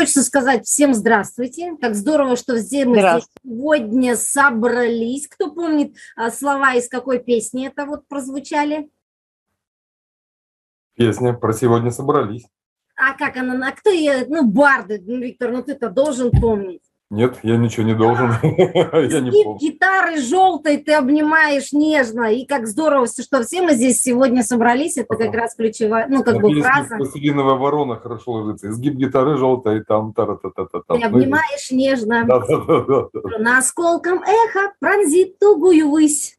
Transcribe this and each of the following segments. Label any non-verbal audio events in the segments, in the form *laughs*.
Хочется сказать всем здравствуйте. Как здорово, что все мы здесь сегодня собрались. Кто помнит а, слова из какой песни это вот прозвучали? Песня про сегодня собрались. А как она? А кто ее? Ну, барды, ну, Виктор, ну ты-то должен помнить. Нет, я ничего не должен. *laughs* я не помню. гитары желтой ты обнимаешь нежно. И как здорово, что все мы здесь сегодня собрались. Это как раз ключевая, ну, как бы фраза. Пластилиновая ворона хорошо ложится. Изгиб гитары желтой, там, та та та та Ты обнимаешь нежно. На осколком эхо пронзит тугую высь.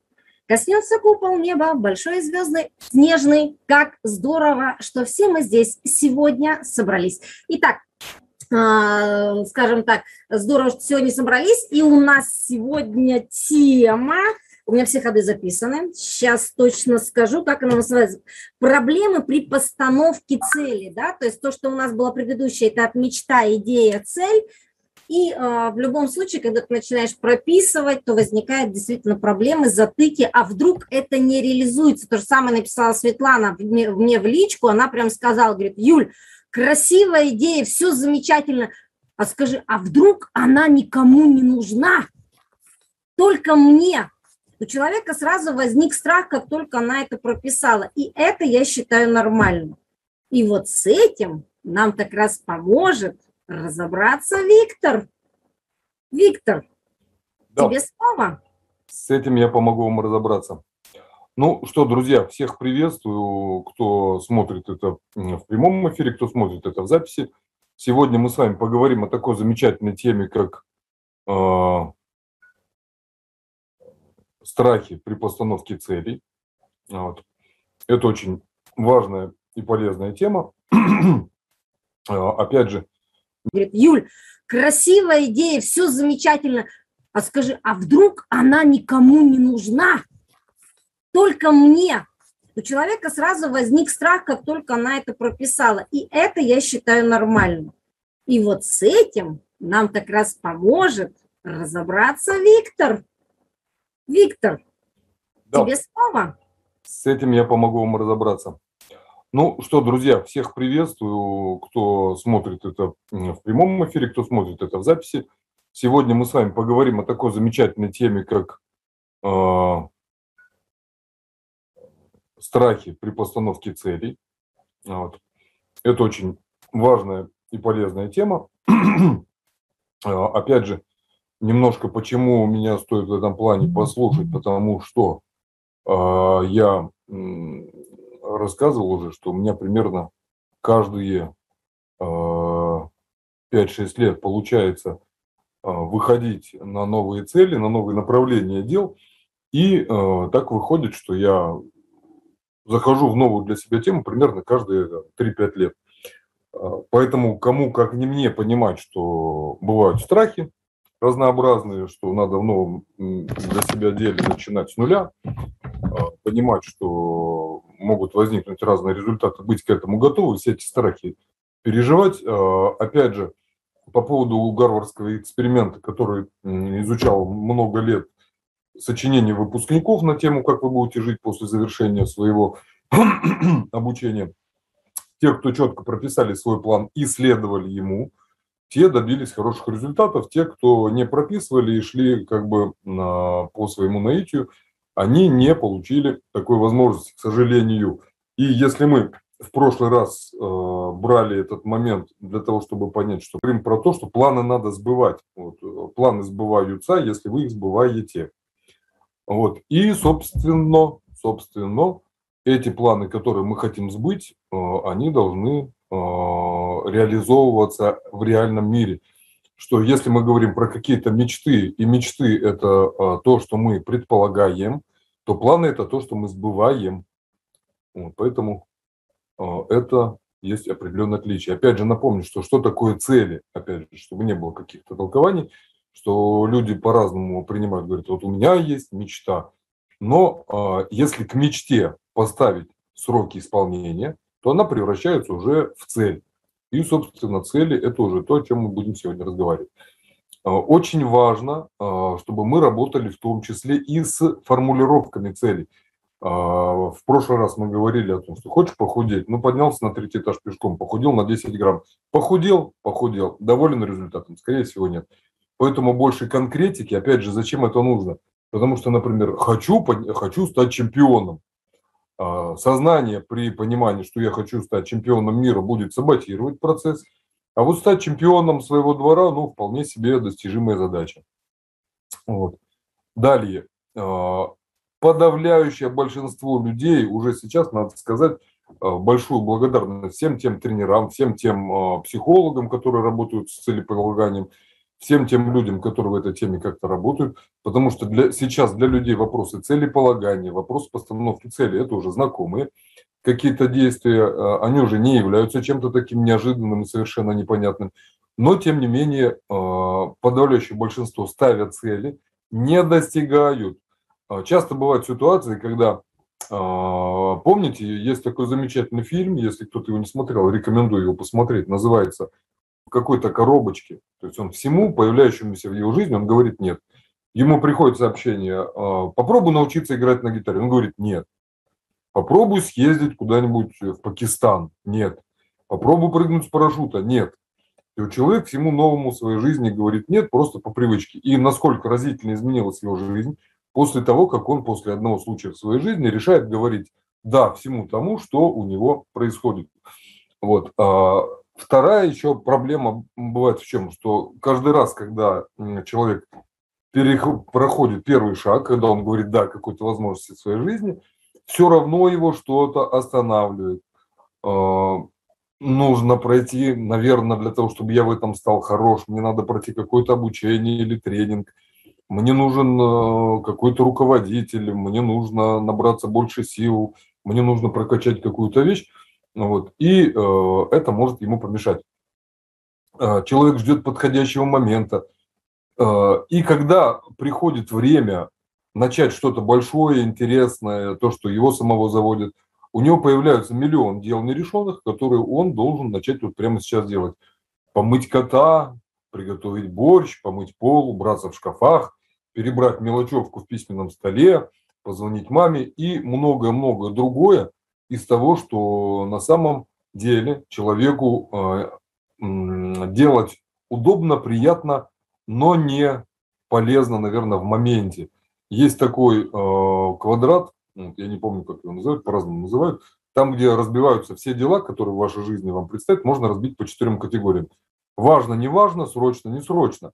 Коснется купол неба, большой звездный, снежный. Как здорово, что все мы здесь сегодня собрались. Итак, а, скажем так, здорово, что сегодня собрались. И у нас сегодня тема, у меня все ходы записаны, сейчас точно скажу, как она называется. Проблемы при постановке цели, да, то есть то, что у нас было предыдущее, это от мечта, идея, цель. И э, в любом случае, когда ты начинаешь прописывать, то возникают действительно проблемы, затыки, а вдруг это не реализуется. То же самое написала Светлана мне, мне в личку, она прям сказала, говорит, Юль, красивая идея, все замечательно. А скажи, а вдруг она никому не нужна? Только мне. У человека сразу возник страх, как только она это прописала. И это я считаю нормальным. И вот с этим нам как раз поможет разобраться Виктор. Виктор, да. тебе слово. С этим я помогу вам разобраться. Ну что, друзья, всех приветствую, кто смотрит это в прямом эфире, кто смотрит это в записи. Сегодня мы с вами поговорим о такой замечательной теме, как э, страхи при постановке целей. Вот. Это очень важная и полезная тема. *clears throat* А, опять же. Говорит, Юль, красивая идея, все замечательно. А скажи, а вдруг она никому не нужна? Только мне. У человека сразу возник страх, как только она это прописала. И это я считаю нормальным. И вот с этим нам как раз поможет разобраться Виктор. Виктор, да. тебе слово. С этим я помогу вам разобраться. Ну что, друзья, всех приветствую, кто смотрит это в прямом эфире, кто смотрит это в записи. Сегодня мы с вами поговорим о такой замечательной теме, как э, страхи при постановке целей. Вот. Это очень важная и полезная тема. *clears throat* А, опять же, немножко почему меня стоит в этом плане послушать, потому что э, я э, рассказывал уже, что у меня примерно каждые э, 5-6 лет получается э, выходить на новые цели, на новые направления дел. И э, так выходит, что я захожу в новую для себя тему примерно каждые 3-5 лет. А, поэтому кому, как не мне, понимать, что бывают страхи разнообразные, что надо в новом для себя деле начинать с нуля, а, понимать, что могут возникнуть разные результаты, быть к этому готовы, все эти страхи переживать. А, опять же, по поводу гарвардского эксперимента, который изучал много лет сочинений выпускников на тему, как вы будете жить после завершения своего *clears throat* обучения. Те, кто четко прописали свой план и следовали ему, те добились хороших результатов. Те, кто не прописывали и шли как бы на, по своему наитию, они не получили такой возможности, к сожалению. И если мы в прошлый раз э, брали этот момент для того, чтобы понять, что говорим про то, что планы надо сбывать. Вот, э, планы сбываются, если вы их сбываете. Вот. И, собственно, собственно, эти планы, которые мы хотим сбыть, э, они должны э, реализовываться в реальном мире. Что если мы говорим про какие-то мечты, и мечты – это э, то, что мы предполагаем, то планы – это то, что мы сбываем. Вот, поэтому это есть определенное отличие. Опять же, напомню, что что такое цели, опять же, чтобы не было каких-то толкований что люди по-разному принимают, говорят, вот у меня есть мечта, но э, если к мечте поставить сроки исполнения, то она превращается уже в цель. И, собственно, цели – это уже то, о чем мы будем сегодня разговаривать. Очень важно, чтобы мы работали в том числе и с формулировками целей. В прошлый раз мы говорили о том, что хочешь похудеть, ну поднялся на третий этаж пешком, похудел на 10 грамм. Похудел, похудел, доволен результатом? Скорее всего нет. Поэтому больше конкретики, опять же, зачем это нужно? Потому что, например, хочу, хочу стать чемпионом. А, сознание при понимании, что я хочу стать чемпионом мира, будет саботировать процесс. А вот стать чемпионом своего двора, ну, вполне себе достижимая задача. Вот. Далее. А, подавляющее большинство людей, уже сейчас, надо сказать, а, большую благодарность всем тем тренерам, всем тем психологам, которые работают с целеполаганием, всем тем людям, которые в этой теме как-то работают, потому что для, сейчас для людей вопросы целеполагания, вопрос постановки цели – это уже знакомые. Какие-то действия, э, они уже не являются чем-то таким неожиданным и совершенно непонятным. Но, тем не менее, э, подавляющее большинство ставят цели, не достигают. Э, часто бывают ситуации, когда, помните, есть такой замечательный фильм, если кто-то его не смотрел, рекомендую его посмотреть, называется какой-то коробочке, то есть он всему появляющемуся в его жизни, он говорит нет. Ему приходит сообщение, «А, попробуй научиться играть на гитаре. Он говорит нет. Попробуй съездить куда-нибудь в Пакистан. Нет. Попробуй прыгнуть с парашюта. Нет. И человек всему новому в своей жизни говорит нет, просто по привычке. И насколько разительно изменилась его жизнь после того, как он после одного случая в своей жизни решает говорить да всему тому, что у него происходит. Вот. Вторая еще проблема бывает в чем, что каждый раз, когда человек проходит первый шаг, когда он говорит «да» какой-то возможности в своей жизни, все равно его что-то останавливает. А, нужно пройти, наверное, для того, чтобы я в этом стал хорош, мне надо пройти какое-то обучение или тренинг, мне нужен э, какой-то руководитель, мне нужно набраться больше сил, мне нужно прокачать какую-то вещь. Ну вот, и э, это может ему помешать. Э, человек ждет подходящего момента. Э, и когда приходит время начать что-то большое, интересное, то, что его самого заводит, у него появляются миллион дел нерешенных, которые он должен начать вот прямо сейчас делать. Помыть кота, приготовить борщ, помыть пол, убраться в шкафах, перебрать мелочевку в письменном столе, позвонить маме и многое-многое другое, из того, что на самом деле человеку э, делать удобно, приятно, но не полезно, наверное, в моменте. Есть такой э, квадрат, я не помню, как его называют, по-разному называют, там, где разбиваются все дела, которые в вашей жизни вам предстоят, можно разбить по четырем категориям. Важно, не важно, срочно, не срочно.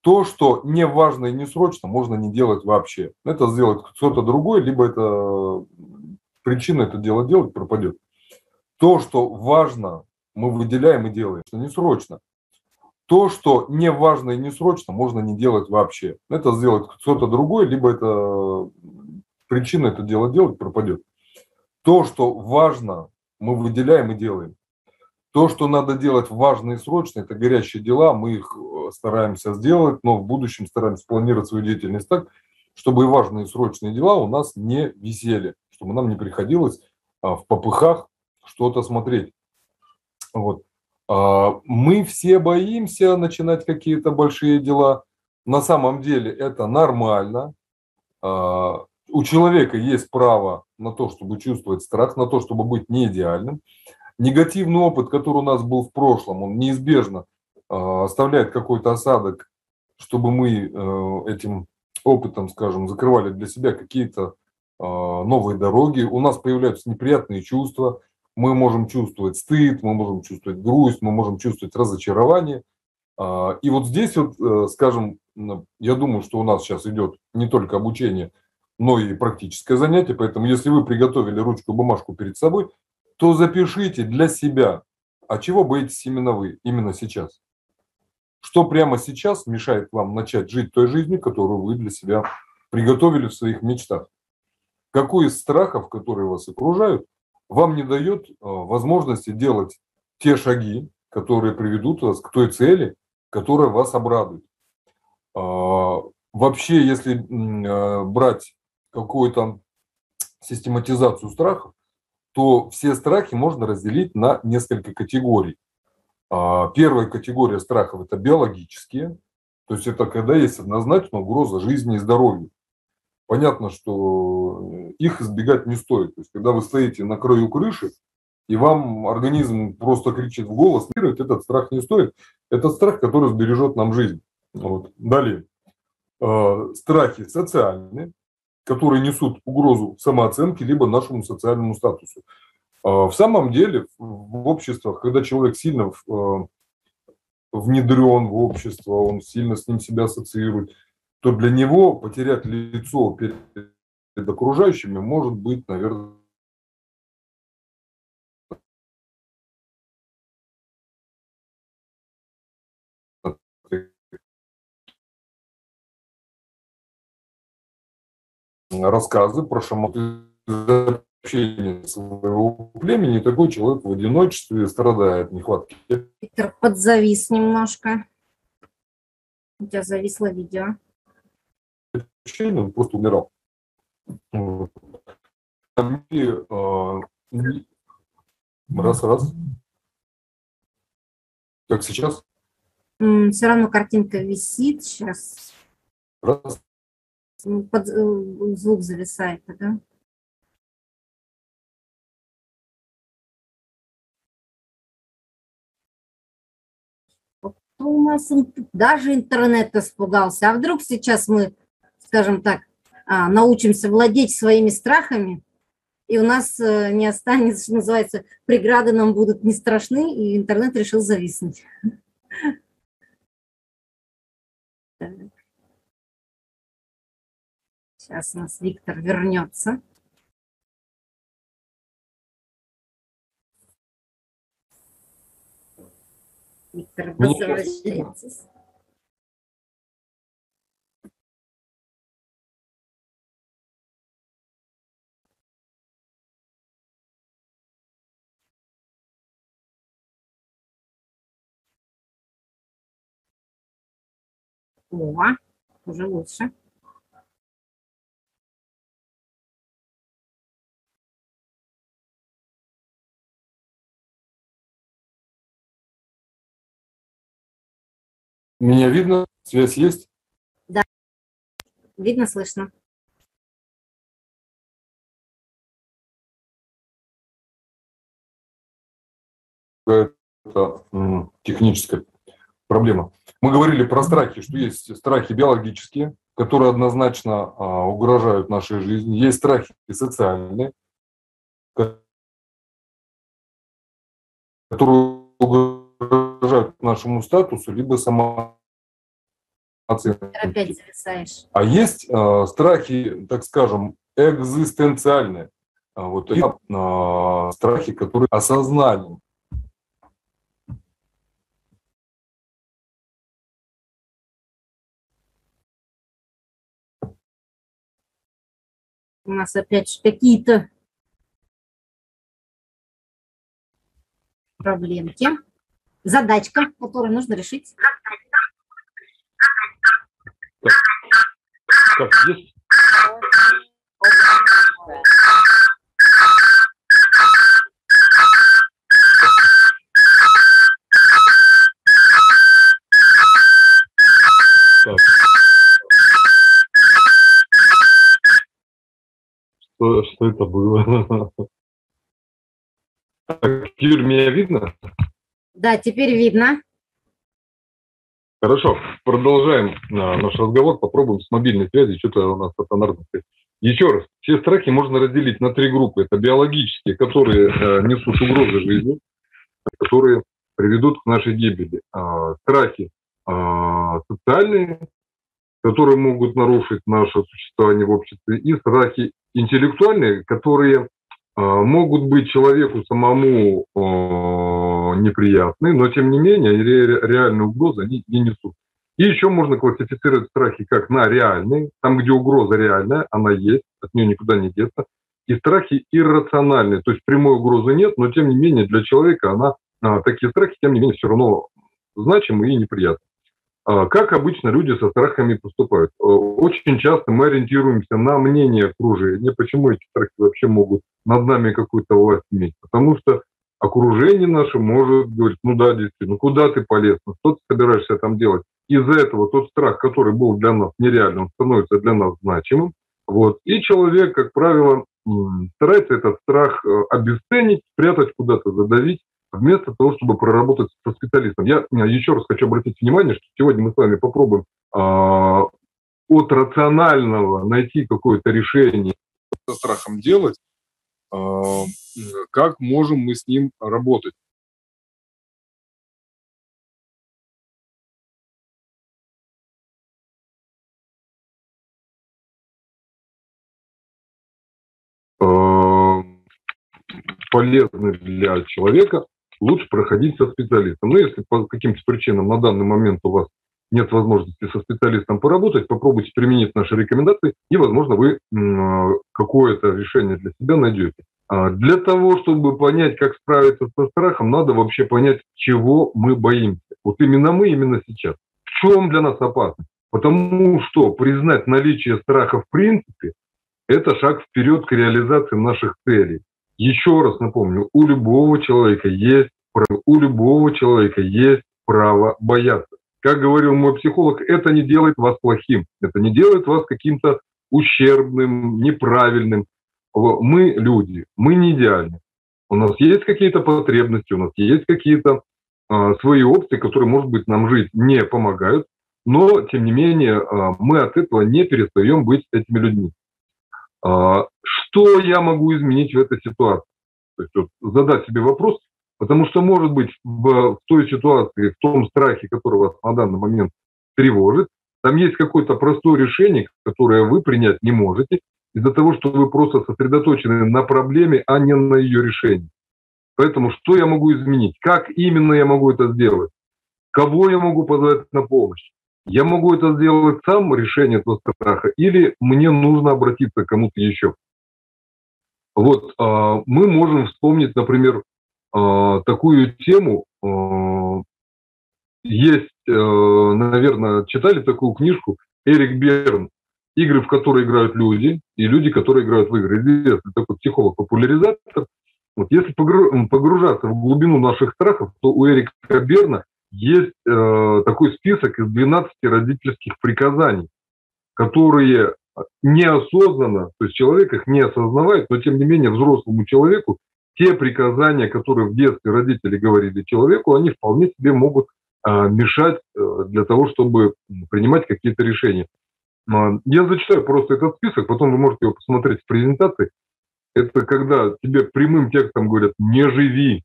То, что не важно и не срочно, можно не делать вообще. Это сделать кто-то другой, либо это причина это дело делать пропадет. То, что важно, мы выделяем и делаем, что не срочно. То, что не важно и не срочно, можно не делать вообще. Это сделать кто-то другой, либо это причина это дело делать пропадет. То, что важно, мы выделяем и делаем. То, что надо делать важно и срочно, это горящие дела, мы их э, стараемся сделать, но в будущем стараемся планировать свою деятельность так, чтобы и важные и срочные дела у нас не висели чтобы нам не приходилось а, в попыхах что-то смотреть. Вот. А, мы все боимся начинать какие-то большие дела. На самом деле это нормально. А, у человека есть право на то, чтобы чувствовать страх, на то, чтобы быть не идеальным. Негативный опыт, который у нас был в прошлом, он неизбежно оставляет какой-то осадок, чтобы мы э, этим опытом, скажем, закрывали для себя какие-то новые дороги, у нас появляются неприятные чувства, мы можем чувствовать стыд, мы можем чувствовать грусть, мы можем чувствовать разочарование. А, и вот здесь вот, э, скажем, я думаю, что у нас сейчас идет не только обучение, но и практическое занятие, поэтому если вы приготовили ручку и бумажку перед собой, то запишите для себя, а чего боитесь именно вы, именно сейчас. Что прямо сейчас мешает вам начать жить той жизнью, которую вы для себя приготовили в своих мечтах какой из страхов, которые вас окружают, вам не дает а, возможности делать те шаги, которые приведут вас к той цели, которая вас обрадует. А, вообще, если а, брать какую-то систематизацию страхов, то все страхи можно разделить на несколько категорий. Первая категория страхов – это биологические, то есть это когда есть однозначно угроза жизни и здоровью. Понятно, что э, их избегать не стоит. То есть, когда вы стоите на краю крыши, и вам организм просто кричит в голос, этот страх не стоит. Это страх, который сбережет нам жизнь. Вот. Далее. Э, страхи социальные, которые несут угрозу самооценке либо нашему социальному статусу. Э, в самом деле, в обществах, когда человек сильно э, внедрен в общество, он сильно с ним себя ассоциирует, то для него потерять лицо перед окружающими может быть, наверное, рассказы про шаман общения своего племени, такой человек в одиночестве страдает нехватки. Виктор, подзавис немножко. У тебя зависло видео. Он просто умирал. И, а, раз, раз. Как сейчас? Все равно картинка висит сейчас. Раз. Под, э, звук зависает, да? у нас даже интернет испугался. А вдруг сейчас мы, скажем так, а, научимся владеть своими страхами, и у нас э, не останется, что называется, преграды нам будут не страшны, и интернет решил зависнуть. Сейчас у нас Виктор вернется. Виктор, возвращайтесь. О, уже лучше. Меня видно? Связь есть? Да. Видно, слышно. Это техническая проблема. Мы говорили про страхи, что есть страхи биологические, которые однозначно а, угрожают нашей жизни. Есть страхи социальные, которые угрожают нашему статусу, либо сама Опять зависаешь. А есть э, страхи, так скажем, экзистенциальные. А вот э, страхи, которые осознали. У нас опять какие-то проблемки задачка, которую нужно решить. Так, так есть? Что, что это было? *laughs* Так, Юль, меня видно? Да, теперь видно. Хорошо, продолжаем а, наш разговор, попробуем с мобильной связи, что-то у нас стационарно. Еще раз, все страхи можно разделить на три группы. Это биологические, которые э, несут угрозы жизни, которые приведут к нашей гибели. А, страхи а, социальные, которые могут нарушить наше существование в обществе, и страхи интеллектуальные, которые а, могут быть человеку самому а, неприятны, но тем не менее реальные угрозы они не несут. И еще можно классифицировать страхи как на реальные, там, где угроза реальная, она есть, от нее никуда не деться, и страхи иррациональные, то есть прямой угрозы нет, но тем не менее для человека она, а, такие страхи, тем не менее, все равно значимы и неприятны. А, как обычно люди со страхами поступают? Э, очень часто мы ориентируемся на мнение окружения. Почему эти страхи вообще могут над нами какую-то власть иметь? Потому что окружение наше может говорить, ну да, действительно, ну куда ты полез, ну что ты собираешься там делать? Из-за этого тот страх, который был для нас нереальным, становится для нас значимым. Вот. И человек, как правило, старается этот страх э, обесценить, спрятать куда-то, задавить, вместо того, чтобы проработать со специалистом. Я еще раз хочу обратить внимание, что сегодня мы с вами попробуем э, от рационального найти какое-то решение со страхом делать, э, как можем мы с ним работать. полезны для человека, лучше проходить со специалистом. Но если по каким-то причинам на данный момент у вас нет возможности со специалистом поработать, попробуйте применить наши рекомендации, и, возможно, вы какое-то решение для себя найдете. А для того, чтобы понять, как справиться со страхом, надо вообще понять, чего мы боимся. Вот именно мы, именно сейчас. В чем для нас опасность? Потому что признать наличие страха в принципе – это шаг вперед к реализации наших целей. Еще раз напомню, у любого человека есть у любого человека есть право бояться. Как говорил мой психолог, это не делает вас плохим, это не делает вас каким-то ущербным, неправильным. Мы люди, мы не идеальны. У нас есть какие-то потребности, у нас есть какие-то э, свои опции, которые, может быть, нам жить не помогают, но, тем не менее, э, мы от этого не перестаем быть этими людьми. Э, что я могу изменить в этой ситуации? То есть вот, задать себе вопрос, Потому что, может быть, в, в той ситуации, в том страхе, который вас на данный момент тревожит, там есть какое-то простое решение, которое вы принять не можете, из-за того, что вы просто сосредоточены на проблеме, а не на ее решении. Поэтому что я могу изменить? Как именно я могу это сделать? Кого я могу позвать на помощь? Я могу это сделать сам, решение этого страха, или мне нужно обратиться к кому-то еще? Вот э, мы можем вспомнить, например, а, такую тему. А, есть, э, наверное, читали такую книжку Эрик Берн «Игры, в которые играют люди, и люди, которые играют в игры». Известный такой психолог-популяризатор. Вот если погружаться в глубину наших страхов, то у Эрика Берна есть э, такой список из 12 родительских приказаний, которые неосознанно, то есть человек их не осознавает, но тем не менее взрослому человеку те приказания, которые в детстве родители говорили человеку, они вполне себе могут а, мешать э, для того, чтобы принимать какие-то решения. А, я зачитаю просто этот список, потом вы можете его посмотреть в презентации. Это когда тебе прямым текстом говорят «не живи».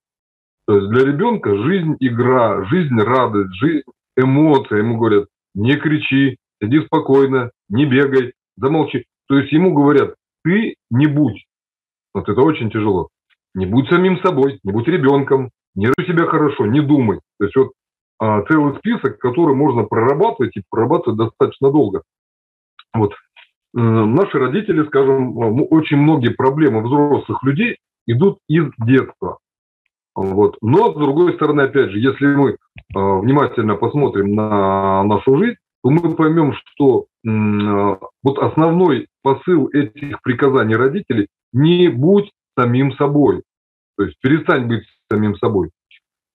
То есть для ребенка жизнь – игра, жизнь – радость, жизнь – эмоция. Ему говорят «не кричи, сиди спокойно, не бегай, замолчи». То есть ему говорят «ты не будь». Вот это очень тяжело. Не будь самим собой, не будь ребенком, не рой себя хорошо, не думай. То есть вот а, целый список, который можно прорабатывать и прорабатывать достаточно долго. Вот. Наши родители, скажем, очень многие проблемы взрослых людей идут из детства. Вот. Но, с другой стороны, опять же, если мы э, внимательно посмотрим на нашу жизнь, то мы поймем, что э, вот основной посыл этих приказаний родителей – не будь самим собой. То есть перестань быть самим собой.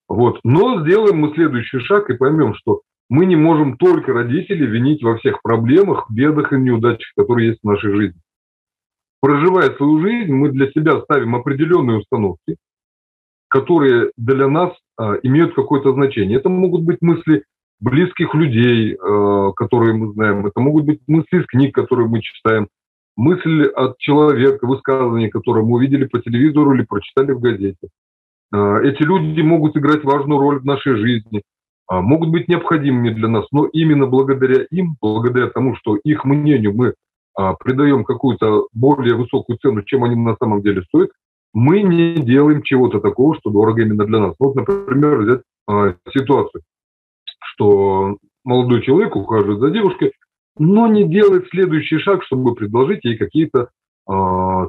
Вот. Но сделаем мы следующий шаг и поймем, что мы не можем только родителей винить во всех проблемах, бедах и неудачах, которые есть в нашей жизни. Проживая свою жизнь, мы для себя ставим определенные установки, которые для нас а, имеют какое-то значение. Это могут быть мысли близких людей, а, которые мы знаем, это могут быть мысли из книг, которые мы читаем, мысль от человека, высказывание, которое мы увидели по телевизору или прочитали в газете. А, эти люди могут играть важную роль в нашей жизни, а, могут быть необходимыми для нас, но именно благодаря им, благодаря тому, что их мнению мы а, придаем какую-то более высокую цену, чем они на самом деле стоят, мы не делаем чего-то такого, что дорого именно для нас. Вот, например, взять ситуацию, что молодой человек ухаживает за девушкой, но не делает следующий шаг, чтобы предложить ей какие-то э,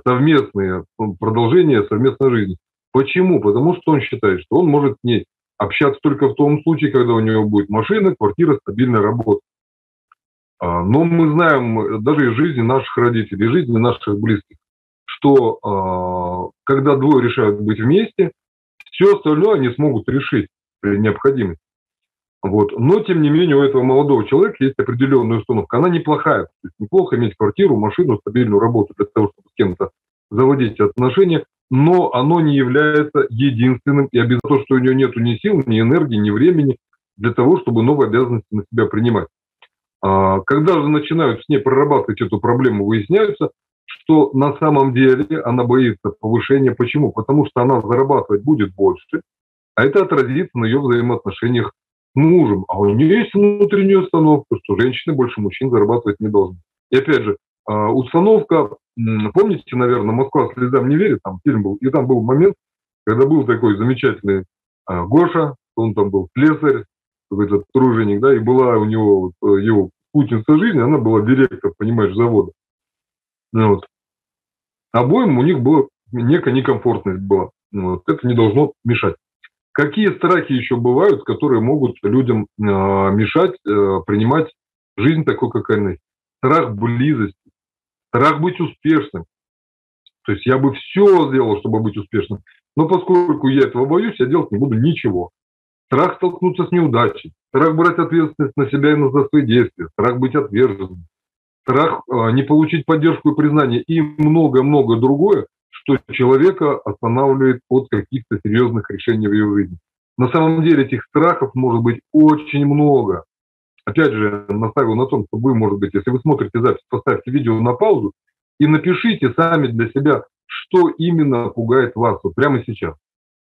совместные ну, продолжения совместной жизни. Почему? Потому что он считает, что он может с ней общаться только в том случае, когда у него будет машина, квартира, стабильная работа. А, но мы знаем даже из жизни наших родителей, из жизни наших близких, что а, когда двое решают быть вместе, все остальное они смогут решить при необходимости. Вот. Но, тем не менее, у этого молодого человека есть определенная установка. Она неплохая. То есть неплохо иметь квартиру, машину, стабильную работу для того, чтобы с кем-то заводить отношения, но оно не является единственным, и обязательно то, что у нее нет ни сил, ни энергии, ни времени для того, чтобы новые обязанности на себя принимать. А, когда же начинают с ней прорабатывать эту проблему, выясняется, что на самом деле она боится повышения. Почему? Потому что она зарабатывать будет больше, а это отразится на ее взаимоотношениях мужем. А у нее есть внутренняя установка, что женщины больше мужчин зарабатывать не должны. И опять же, а, установка, помните, наверное, «Москва слезам не верит», там фильм был, и там был момент, когда был такой замечательный а, Гоша, он там был слесарь, этот труженик, да, и была у него э, его спутница жизни, она была директор, понимаешь, завода. Ну вот. Обоим у них была некая некомфортность была. Ну вот. Это не должно мешать. Какие страхи еще бывают, которые могут людям э, мешать э, принимать жизнь такой, какая она? Страх близости, страх быть успешным. То есть я бы все сделал, чтобы быть успешным. Но поскольку я этого боюсь, я делать не буду ничего. Страх столкнуться с неудачей, страх брать ответственность на себя и на свои действия, страх быть отверженным, страх э, не получить поддержку и признание и много-много другое, что человека останавливает от каких-то серьезных решений в его жизни. На самом деле этих страхов может быть очень много. Опять же, настаиваю на том, что вы, может быть, если вы смотрите запись, поставьте видео на паузу и напишите сами для себя, что именно пугает вас вот прямо сейчас.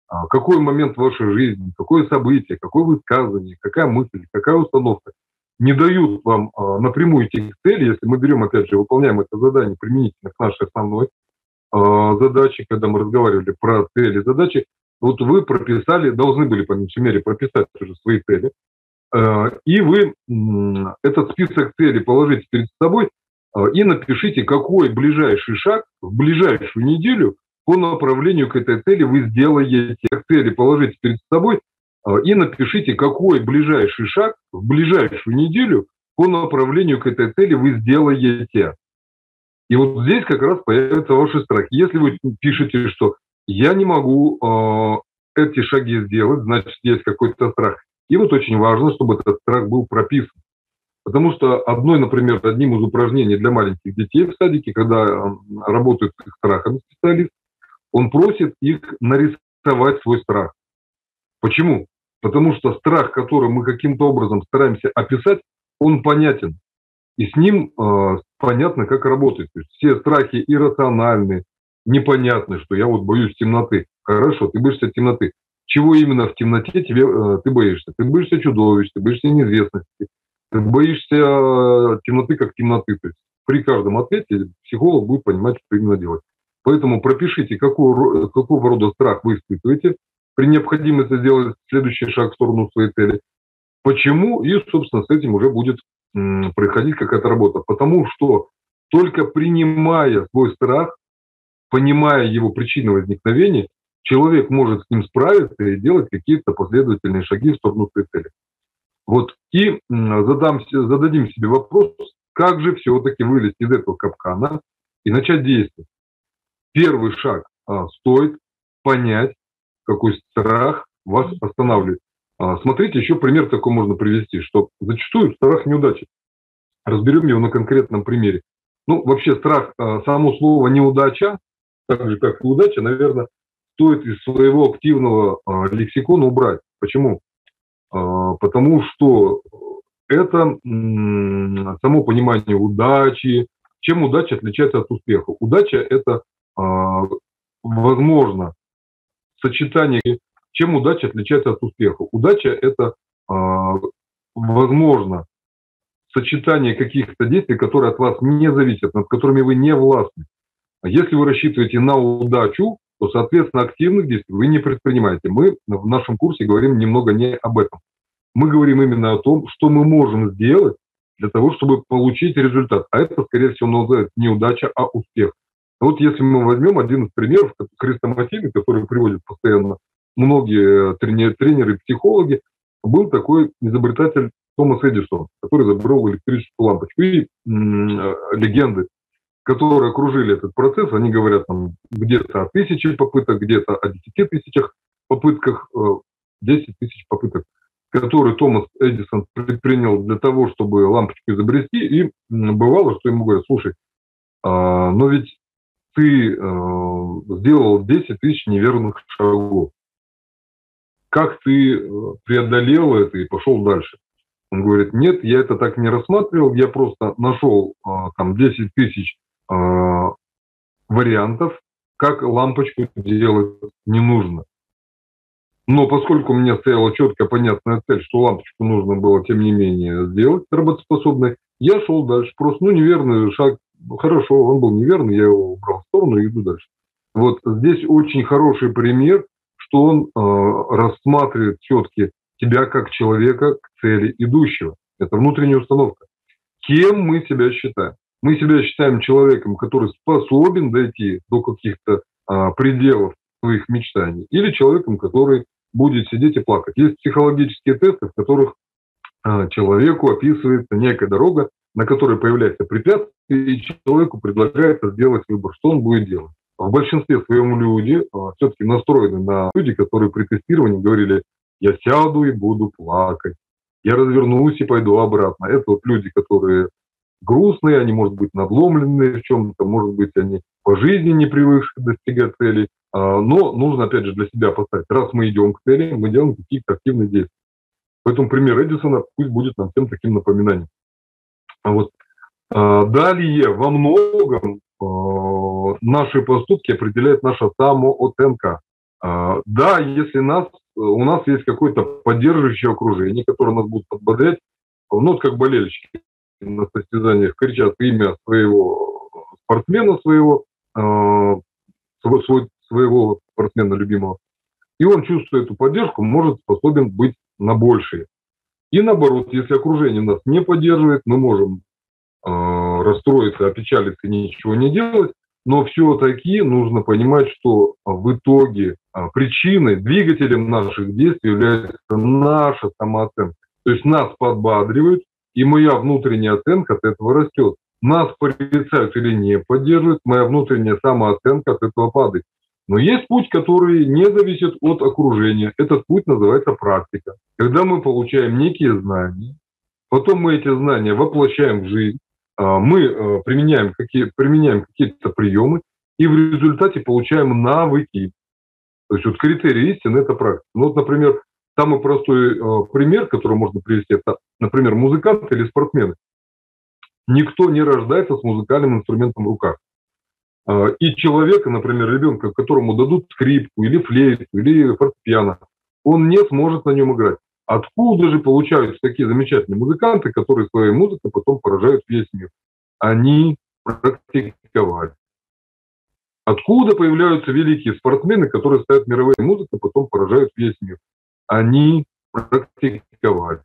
А, какой момент в вашей жизни, какое событие, какое высказывание, какая мысль, какая установка не дают вам а, напрямую этих целей, если мы берем, опять же, выполняем это задание применительно к нашей основной а, задаче, когда мы разговаривали про цели задачи, вот вы прописали, должны были, по меньшей мере, прописать уже свои цели, и вы этот список целей положите перед собой и напишите, какой ближайший шаг в ближайшую неделю по направлению к этой цели вы сделаете. Цели положите перед собой и напишите, какой ближайший шаг в ближайшую неделю по направлению к этой цели вы сделаете. И вот здесь как раз появится ваши страхи. Если вы пишете, что я не могу э, эти шаги сделать, значит, есть какой-то страх. И вот очень важно, чтобы этот страх был прописан. Потому что одной, например, одним из упражнений для маленьких детей в садике, когда работают с их страхами специалист, он просит их нарисовать свой страх. Почему? Потому что страх, который мы каким-то образом стараемся описать, он понятен. И с ним э, понятно, как работать. То есть все страхи иррациональны, непонятны, что я вот боюсь темноты. Хорошо, ты боишься темноты. Чего именно в темноте тебе, э, ты боишься? Ты боишься чудовищ, ты боишься неизвестности, ты боишься э, темноты как темноты. То есть при каждом ответе психолог будет понимать, что именно делать. Поэтому пропишите, какого, какого рода страх вы испытываете, при необходимости сделать следующий шаг в сторону своей цели. Почему? И, собственно, с этим уже будет происходить какая-то работа. Потому что только принимая свой страх, понимая его причину возникновения, человек может с ним справиться и делать какие-то последовательные шаги в сторону своей цели. Вот. И задам, зададим себе вопрос, как же все-таки вылезти из этого капкана и начать действовать первый шаг а, стоит понять, какой страх вас останавливает. А, смотрите, еще пример такой можно привести, что зачастую страх неудачи. Разберем его на конкретном примере. Ну, вообще страх, а, само слово неудача, так же как и удача, наверное, стоит из своего активного а, лексикона убрать. Почему? Потому что это само понимание удачи. Чем удача отличается от успеха? Удача – это возможно сочетание, чем удача отличается от успеха. Удача – это а, возможно сочетание каких-то действий, которые от вас не зависят, над которыми вы не властны. Если вы рассчитываете на удачу, то, соответственно, активных действий вы не предпринимаете. Мы в нашем курсе говорим немного не об этом. Мы говорим именно о том, что мы можем сделать для того, чтобы получить результат. А это, скорее всего, называется не удача, а успех. Вот если мы возьмем один из примеров, хрестоматийный, который приводит постоянно многие тренеры, тренеры психологи, был такой изобретатель Томас Эдисон, который изобрел электрическую лампочку. И э, легенды, которые окружили этот процесс, они говорят там где-то о тысяче попыток, где-то о десяти тысячах попытках, э, 10 тысяч попыток. который Томас Эдисон предпринял для того, чтобы лампочку изобрести, и бывало, что ему говорят, слушай, а, но ведь ты э, сделал 10 тысяч неверных шагов. Как ты э, преодолел это и пошел дальше? Он говорит, нет, я это так не рассматривал, я просто нашел э, там 10 тысяч вариантов, как лампочку делать не нужно. Но поскольку у меня стояла четкая, понятная цель, что лампочку нужно было, тем не менее, сделать работоспособной, я шел дальше. Просто, ну, неверный шаг хорошо, он был неверный, я его убрал в сторону и иду дальше. Вот здесь очень хороший пример, что он э, рассматривает все-таки тебя как человека к цели идущего. Это внутренняя установка. Кем мы себя считаем? Мы себя считаем человеком, который способен дойти до каких-то э, пределов своих мечтаний, или человеком, который будет сидеть и плакать. Есть психологические тесты, в которых э, человеку описывается некая дорога, на которой появляется препятствие, и человеку предлагается сделать выбор, что он будет делать. В большинстве своем люди а, все-таки настроены на люди, которые при тестировании говорили, я сяду и буду плакать, я развернусь и пойду обратно. Это вот люди, которые грустные, они, может быть, надломленные в чем-то, может быть, они по жизни не привыкшие достигать целей, а, но нужно, опять же, для себя поставить, раз мы идем к цели, мы делаем какие-то активные действия. Поэтому пример Эдисона пусть будет нам всем таким напоминанием. А вот. А, далее, во многом наши поступки определяет наша самооценка. Да, если нас, у нас есть какое-то поддерживающее окружение, которое нас будет подбодрять, ну, вот как болельщики на состязаниях кричат имя своего спортсмена, своего, своего спортсмена любимого, и он, чувствуя эту поддержку, может способен быть на большее. И наоборот, если окружение нас не поддерживает, мы можем расстроиться, опечалиться и ничего не делать, но все-таки нужно понимать, что в итоге а, причиной, двигателем наших действий является наша самооценка. То есть нас подбадривают, и моя внутренняя оценка от этого растет. Нас порицают или не поддерживают, моя внутренняя самооценка от этого падает. Но есть путь, который не зависит от окружения. Этот путь называется практика. Когда мы получаем некие знания, потом мы эти знания воплощаем в жизнь, мы э, применяем, какие, применяем какие-то приемы, и в результате получаем навыки. То есть вот критерий истины – это практика. Ну вот, например, самый простой э, пример, который можно привести, это, например, музыканты или спортсмены. Никто не рождается с музыкальным инструментом в руках. А, и человека, например, ребенка, которому дадут скрипку или флейту или фортепиано, он не сможет на нем играть. Откуда же получаются такие замечательные музыканты, которые своей музыкой потом поражают весь мир? Они практиковали. Откуда появляются великие спортсмены, которые ставят мировые музыки, потом поражают весь мир? Они практиковали.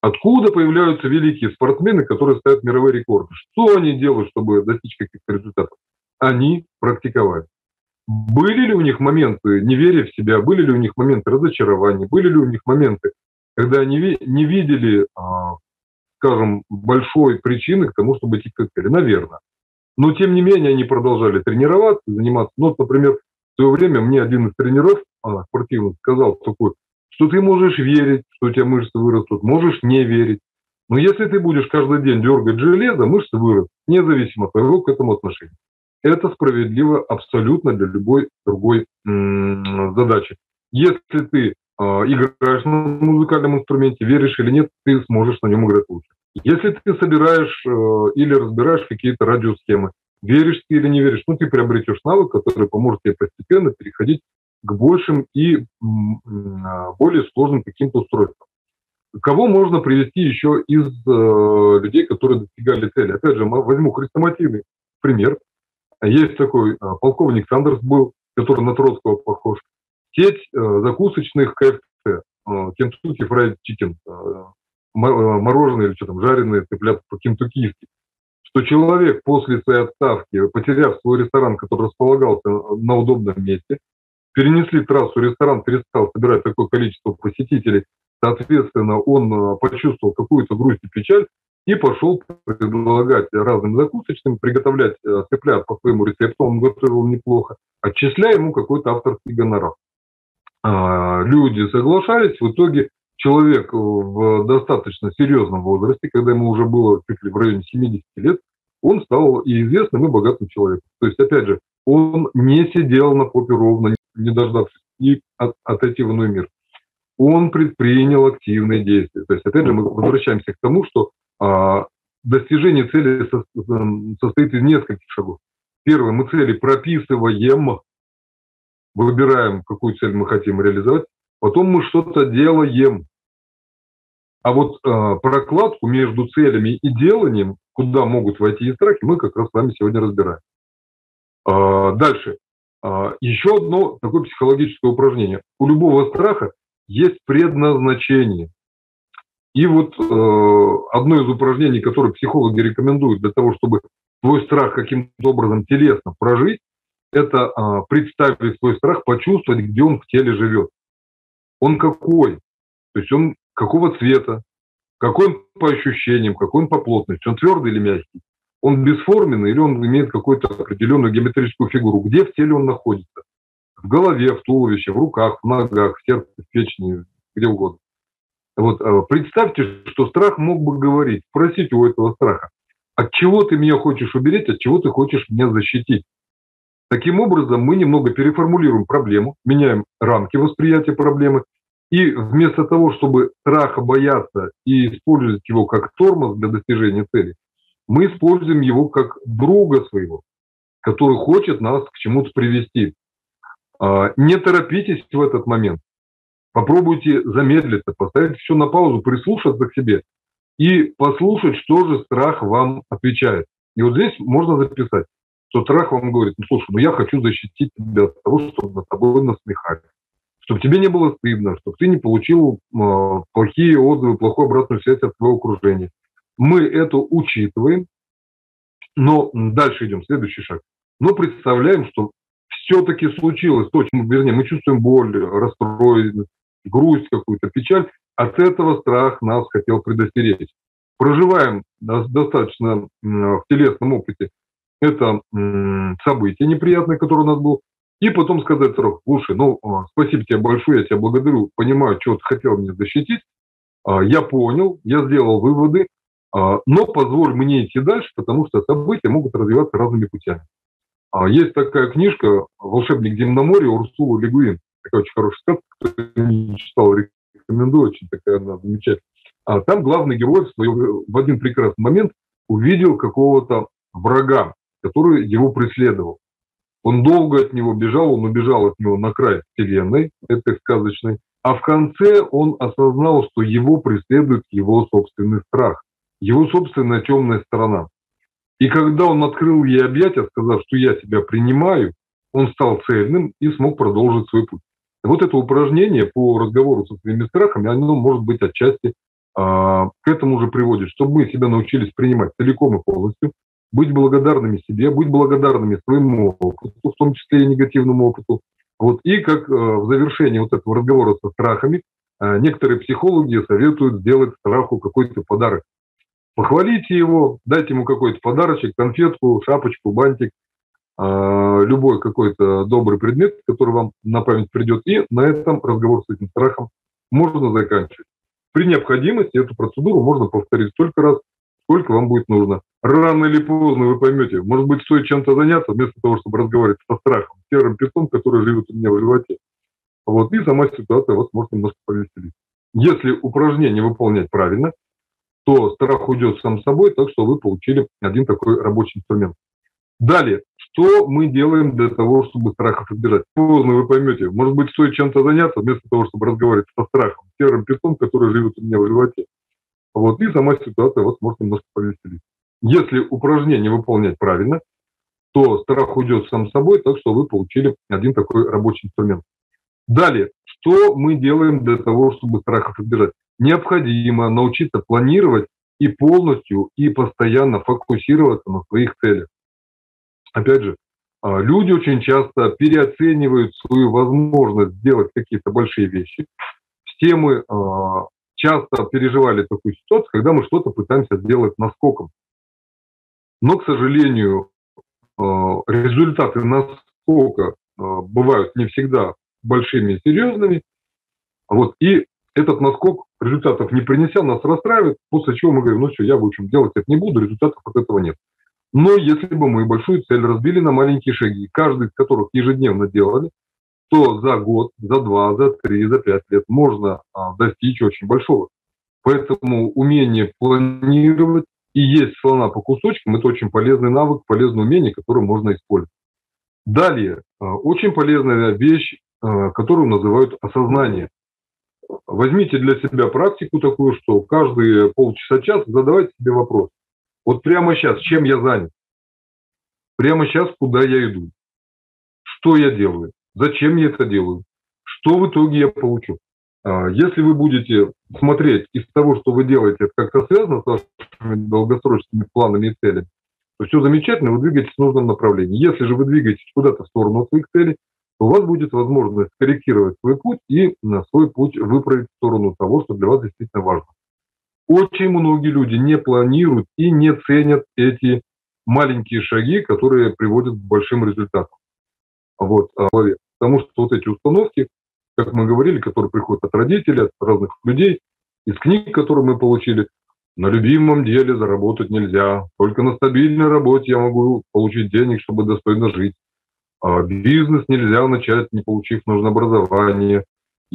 Откуда появляются великие спортсмены, которые ставят мировые рекорды? Что они делают, чтобы достичь каких-то результатов? Они практиковали. Были ли у них моменты неверия в себя, были ли у них моменты разочарования, были ли у них моменты, когда они не видели, а, скажем, большой причины к тому, чтобы идти к цели? Наверное. Но, тем не менее, они продолжали тренироваться, заниматься. Ну, вот, например, в свое время мне один из тренеров спортивных сказал такой что ты можешь верить, что у тебя мышцы вырастут, можешь не верить. Но если ты будешь каждый день дергать железо, мышцы вырастут, независимо от твоего к этому отношения. Это справедливо абсолютно для любой другой задачи. Если ты э, играешь на музыкальном инструменте, веришь или нет, ты сможешь на нем играть лучше. Если ты собираешь э, или разбираешь какие-то радиосхемы, веришь ты или не веришь, ну, ты приобретешь навык, который поможет тебе постепенно переходить к большим и а, более сложным каким-то устройствам. Кого можно привести еще из э, людей, которые достигали цели? Опять же, возьму хрестоматийный пример. Есть такой э, полковник Сандерс был, который на Троцкого похож. Сеть э, закусочных КФЦ, э, Kentucky Fried Chicken, э, мороженое или что там, жареные цыплята по-кентуккийски. Что человек после своей отставки, потеряв свой ресторан, который располагался на удобном месте, перенесли трассу, ресторан перестал собирать такое количество посетителей, соответственно, он почувствовал какую-то грусть и печаль и пошел предлагать разным закусочным, приготовлять э, цыплят по своему рецепту, он готовил неплохо, отчисляя ему какой-то авторский гонорар. А, люди соглашались, в итоге человек в достаточно серьезном возрасте, когда ему уже было чуть ли в районе 70 лет, он стал и известным, и богатым человеком. То есть, опять же, он не сидел на попе ровно, не дождавшись и от, отойти в иной мир. Он предпринял активные действия. То есть, опять же, мы возвращаемся к тому, что достижение цели со, состоит из нескольких шагов. Первое, мы цели прописываем, выбираем, какую цель мы хотим реализовать, потом мы что-то делаем. А вот э, прокладку между целями и деланием, куда могут войти и страхи, мы как раз с вами сегодня разбираем. Э, дальше. Э, еще одно такое психологическое упражнение. У любого страха есть предназначение. И вот э, одно из упражнений, которое психологи рекомендуют для того, чтобы свой страх каким-то образом телесно прожить, это э, представить свой страх, почувствовать, где он в теле живет. Он какой? То есть он какого цвета, какой он по ощущениям, какой он по плотности, он твердый или мягкий, он бесформенный или он имеет какую-то определенную геометрическую фигуру, где в теле он находится, в голове, в туловище, в руках, в ногах, в сердце, в печени, где угодно. Вот э, представьте, что страх мог бы говорить, спросите у этого страха, от чего ты меня хочешь уберечь, от чего ты хочешь меня защитить. Таким образом, мы немного переформулируем проблему, меняем рамки восприятия проблемы, и вместо того, чтобы страха бояться и использовать его как тормоз для достижения цели, мы используем его как друга своего, который хочет нас к чему-то привести. А, не торопитесь в этот момент. Попробуйте замедлиться, поставить все на паузу, прислушаться к себе и послушать, что же страх вам отвечает. И вот здесь можно записать, что страх вам говорит, ну слушай, ну я хочу защитить тебя от того, чтобы над тобой насмехались чтобы тебе не было стыдно, чтобы ты не получил э, плохие отзывы, плохую обратную связь от твоего окружения. Мы это учитываем, но дальше идем, следующий шаг. Но представляем, что все-таки случилось то, чем, вернее, мы чувствуем боль, расстроенность, грусть какую-то, печаль. От этого страх нас хотел предостеречь. Проживаем достаточно в телесном опыте это событие неприятное, которое у нас было, и потом сказать срок, слушай, ну, а, спасибо тебе большое, я тебя благодарю, понимаю, что ты хотел мне защитить, а, я понял, я сделал выводы, а, но позволь мне идти дальше, потому что события могут развиваться разными путями. Есть такая книжка «Волшебник земноморья» Урсула Легуин, такая очень хорошая сказка, кто не читал, рекомендую, очень такая она замечательная. Там главный герой в один прекрасный момент увидел какого-то врага, который его преследовал. Он долго от него бежал, он убежал от него на край вселенной, этой сказочной, а в конце он осознал, что его преследует его собственный страх, его собственная темная сторона. И когда он открыл ей объятия, сказав, что я тебя принимаю, он стал цельным и смог продолжить свой путь. Вот это упражнение по разговору со своими страхами, оно может быть отчасти а, к этому же приводит, чтобы мы себя научились принимать целиком и полностью, быть благодарными себе, быть благодарными своему опыту, в том числе и негативному опыту. Вот. И как э, в завершении вот этого разговора со страхами, э, некоторые психологи советуют сделать страху какой-то подарок. Похвалите его, дайте ему какой-то подарочек, конфетку, шапочку, бантик, любой какой-то добрый предмет, который вам на память придет, и на этом разговор с этим страхом можно заканчивать. При необходимости эту процедуру можно повторить столько раз, сколько вам будет нужно. Рано или поздно вы поймете, может быть, стоит чем-то заняться, вместо того, чтобы разговаривать со страхом, серым питом, который живет у меня в животе. Вот, и сама ситуация вас может немножко повеселить. Если упражнение выполнять правильно, то страх уйдет сам собой, так что вы получили один такой рабочий инструмент. Далее, что мы делаем для того, чтобы страхов избежать? Поздно вы поймете, может быть, стоит чем-то заняться, вместо того, чтобы разговаривать со страхом, серым питом, который живет у меня в животе. Вот, и сама ситуация вас может немножко повеселить. Если упражнение выполнять правильно, то страх уйдет сам собой, так что вы получили один такой рабочий инструмент. Далее, что мы делаем для того, чтобы страхов избежать? Необходимо научиться планировать и полностью, и постоянно фокусироваться на своих целях. Опять же, а, люди очень часто переоценивают свою возможность сделать какие-то большие вещи. Все мы а, часто переживали такую ситуацию, когда мы что-то пытаемся сделать наскоком. Но, к сожалению, э, результаты наскока бывают не всегда большими и серьезными. Вот, и этот наскок результатов не принеся, нас расстраивает, после чего мы говорим, ну все, я, в общем, делать это не буду, результатов от этого нет. Но если бы мы большую цель разбили на маленькие шаги, каждый из которых ежедневно делали, то за год, за два, за три, за пять лет можно а, достичь очень большого. Поэтому умение планировать и есть слона по кусочкам – это очень полезный навык, полезное умение, которое можно использовать. Далее, а, очень полезная вещь, а, которую называют осознание. Возьмите для себя практику такую, что каждые полчаса-час задавайте себе вопрос. Вот прямо сейчас, чем я занят? Прямо сейчас, куда я иду? Что я делаю? Зачем я это делаю? Что в итоге я получу? А, если вы будете смотреть из того, что вы делаете, это как-то связано с вашими долгосрочными планами и целями, то все замечательно, вы двигаетесь в нужном направлении. Если же вы двигаетесь куда-то в сторону своих целей, то у вас будет возможность корректировать свой путь и на свой путь выправить в сторону того, что для вас действительно важно. Очень многие люди не планируют и не ценят эти маленькие шаги, которые приводят к большим результатам. Вот, а, потому что вот эти установки, как мы говорили, которые приходят от родителей, от разных людей, из книг, которые мы получили, на любимом деле заработать нельзя. Только на стабильной работе я могу получить денег, чтобы достойно жить. А бизнес нельзя начать, не получив нужное образование.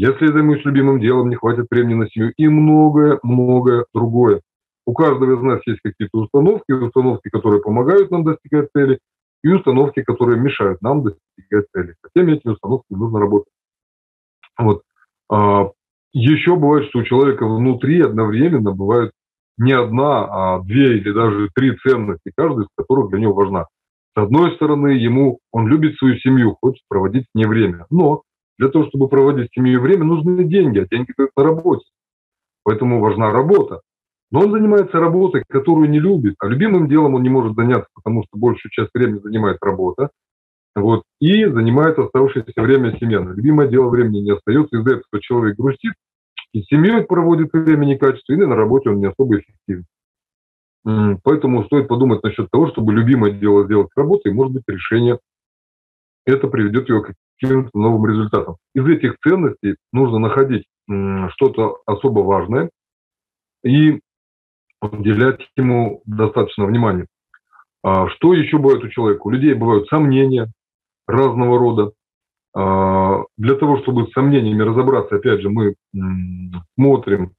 Если займусь любимым делом, не хватит времени на семью и многое-многое другое. У каждого из нас есть какие-то установки, установки, которые помогают нам достигать цели, и установки, которые мешают нам достигать цели. Со всеми этими установками нужно работать. Вот. А, еще бывает, что у человека внутри одновременно бывают не одна, а две или даже три ценности, каждая из которых для него важна. С одной стороны, ему он любит свою семью, хочет проводить с ней время. Но для того, чтобы проводить с семьей время, нужны деньги, а деньги как на работе. Поэтому важна работа. Но он занимается работой, которую не любит, а любимым делом он не может заняться, потому что большую часть времени занимает работа. Вот, и занимает оставшееся время семья. На любимое дело времени не остается, из-за этого человек грустит, и с семьей проводит время некачественно, и на работе он не особо эффективен. Поэтому стоит подумать насчет того, чтобы любимое дело сделать работой, и, может быть, решение это приведет его к каким-то новым результатам. Из этих ценностей нужно находить что-то особо важное и уделять ему достаточно внимания. А что еще бывает у человека? У людей бывают сомнения разного рода. А, для того, чтобы с сомнениями разобраться, опять же, мы смотрим,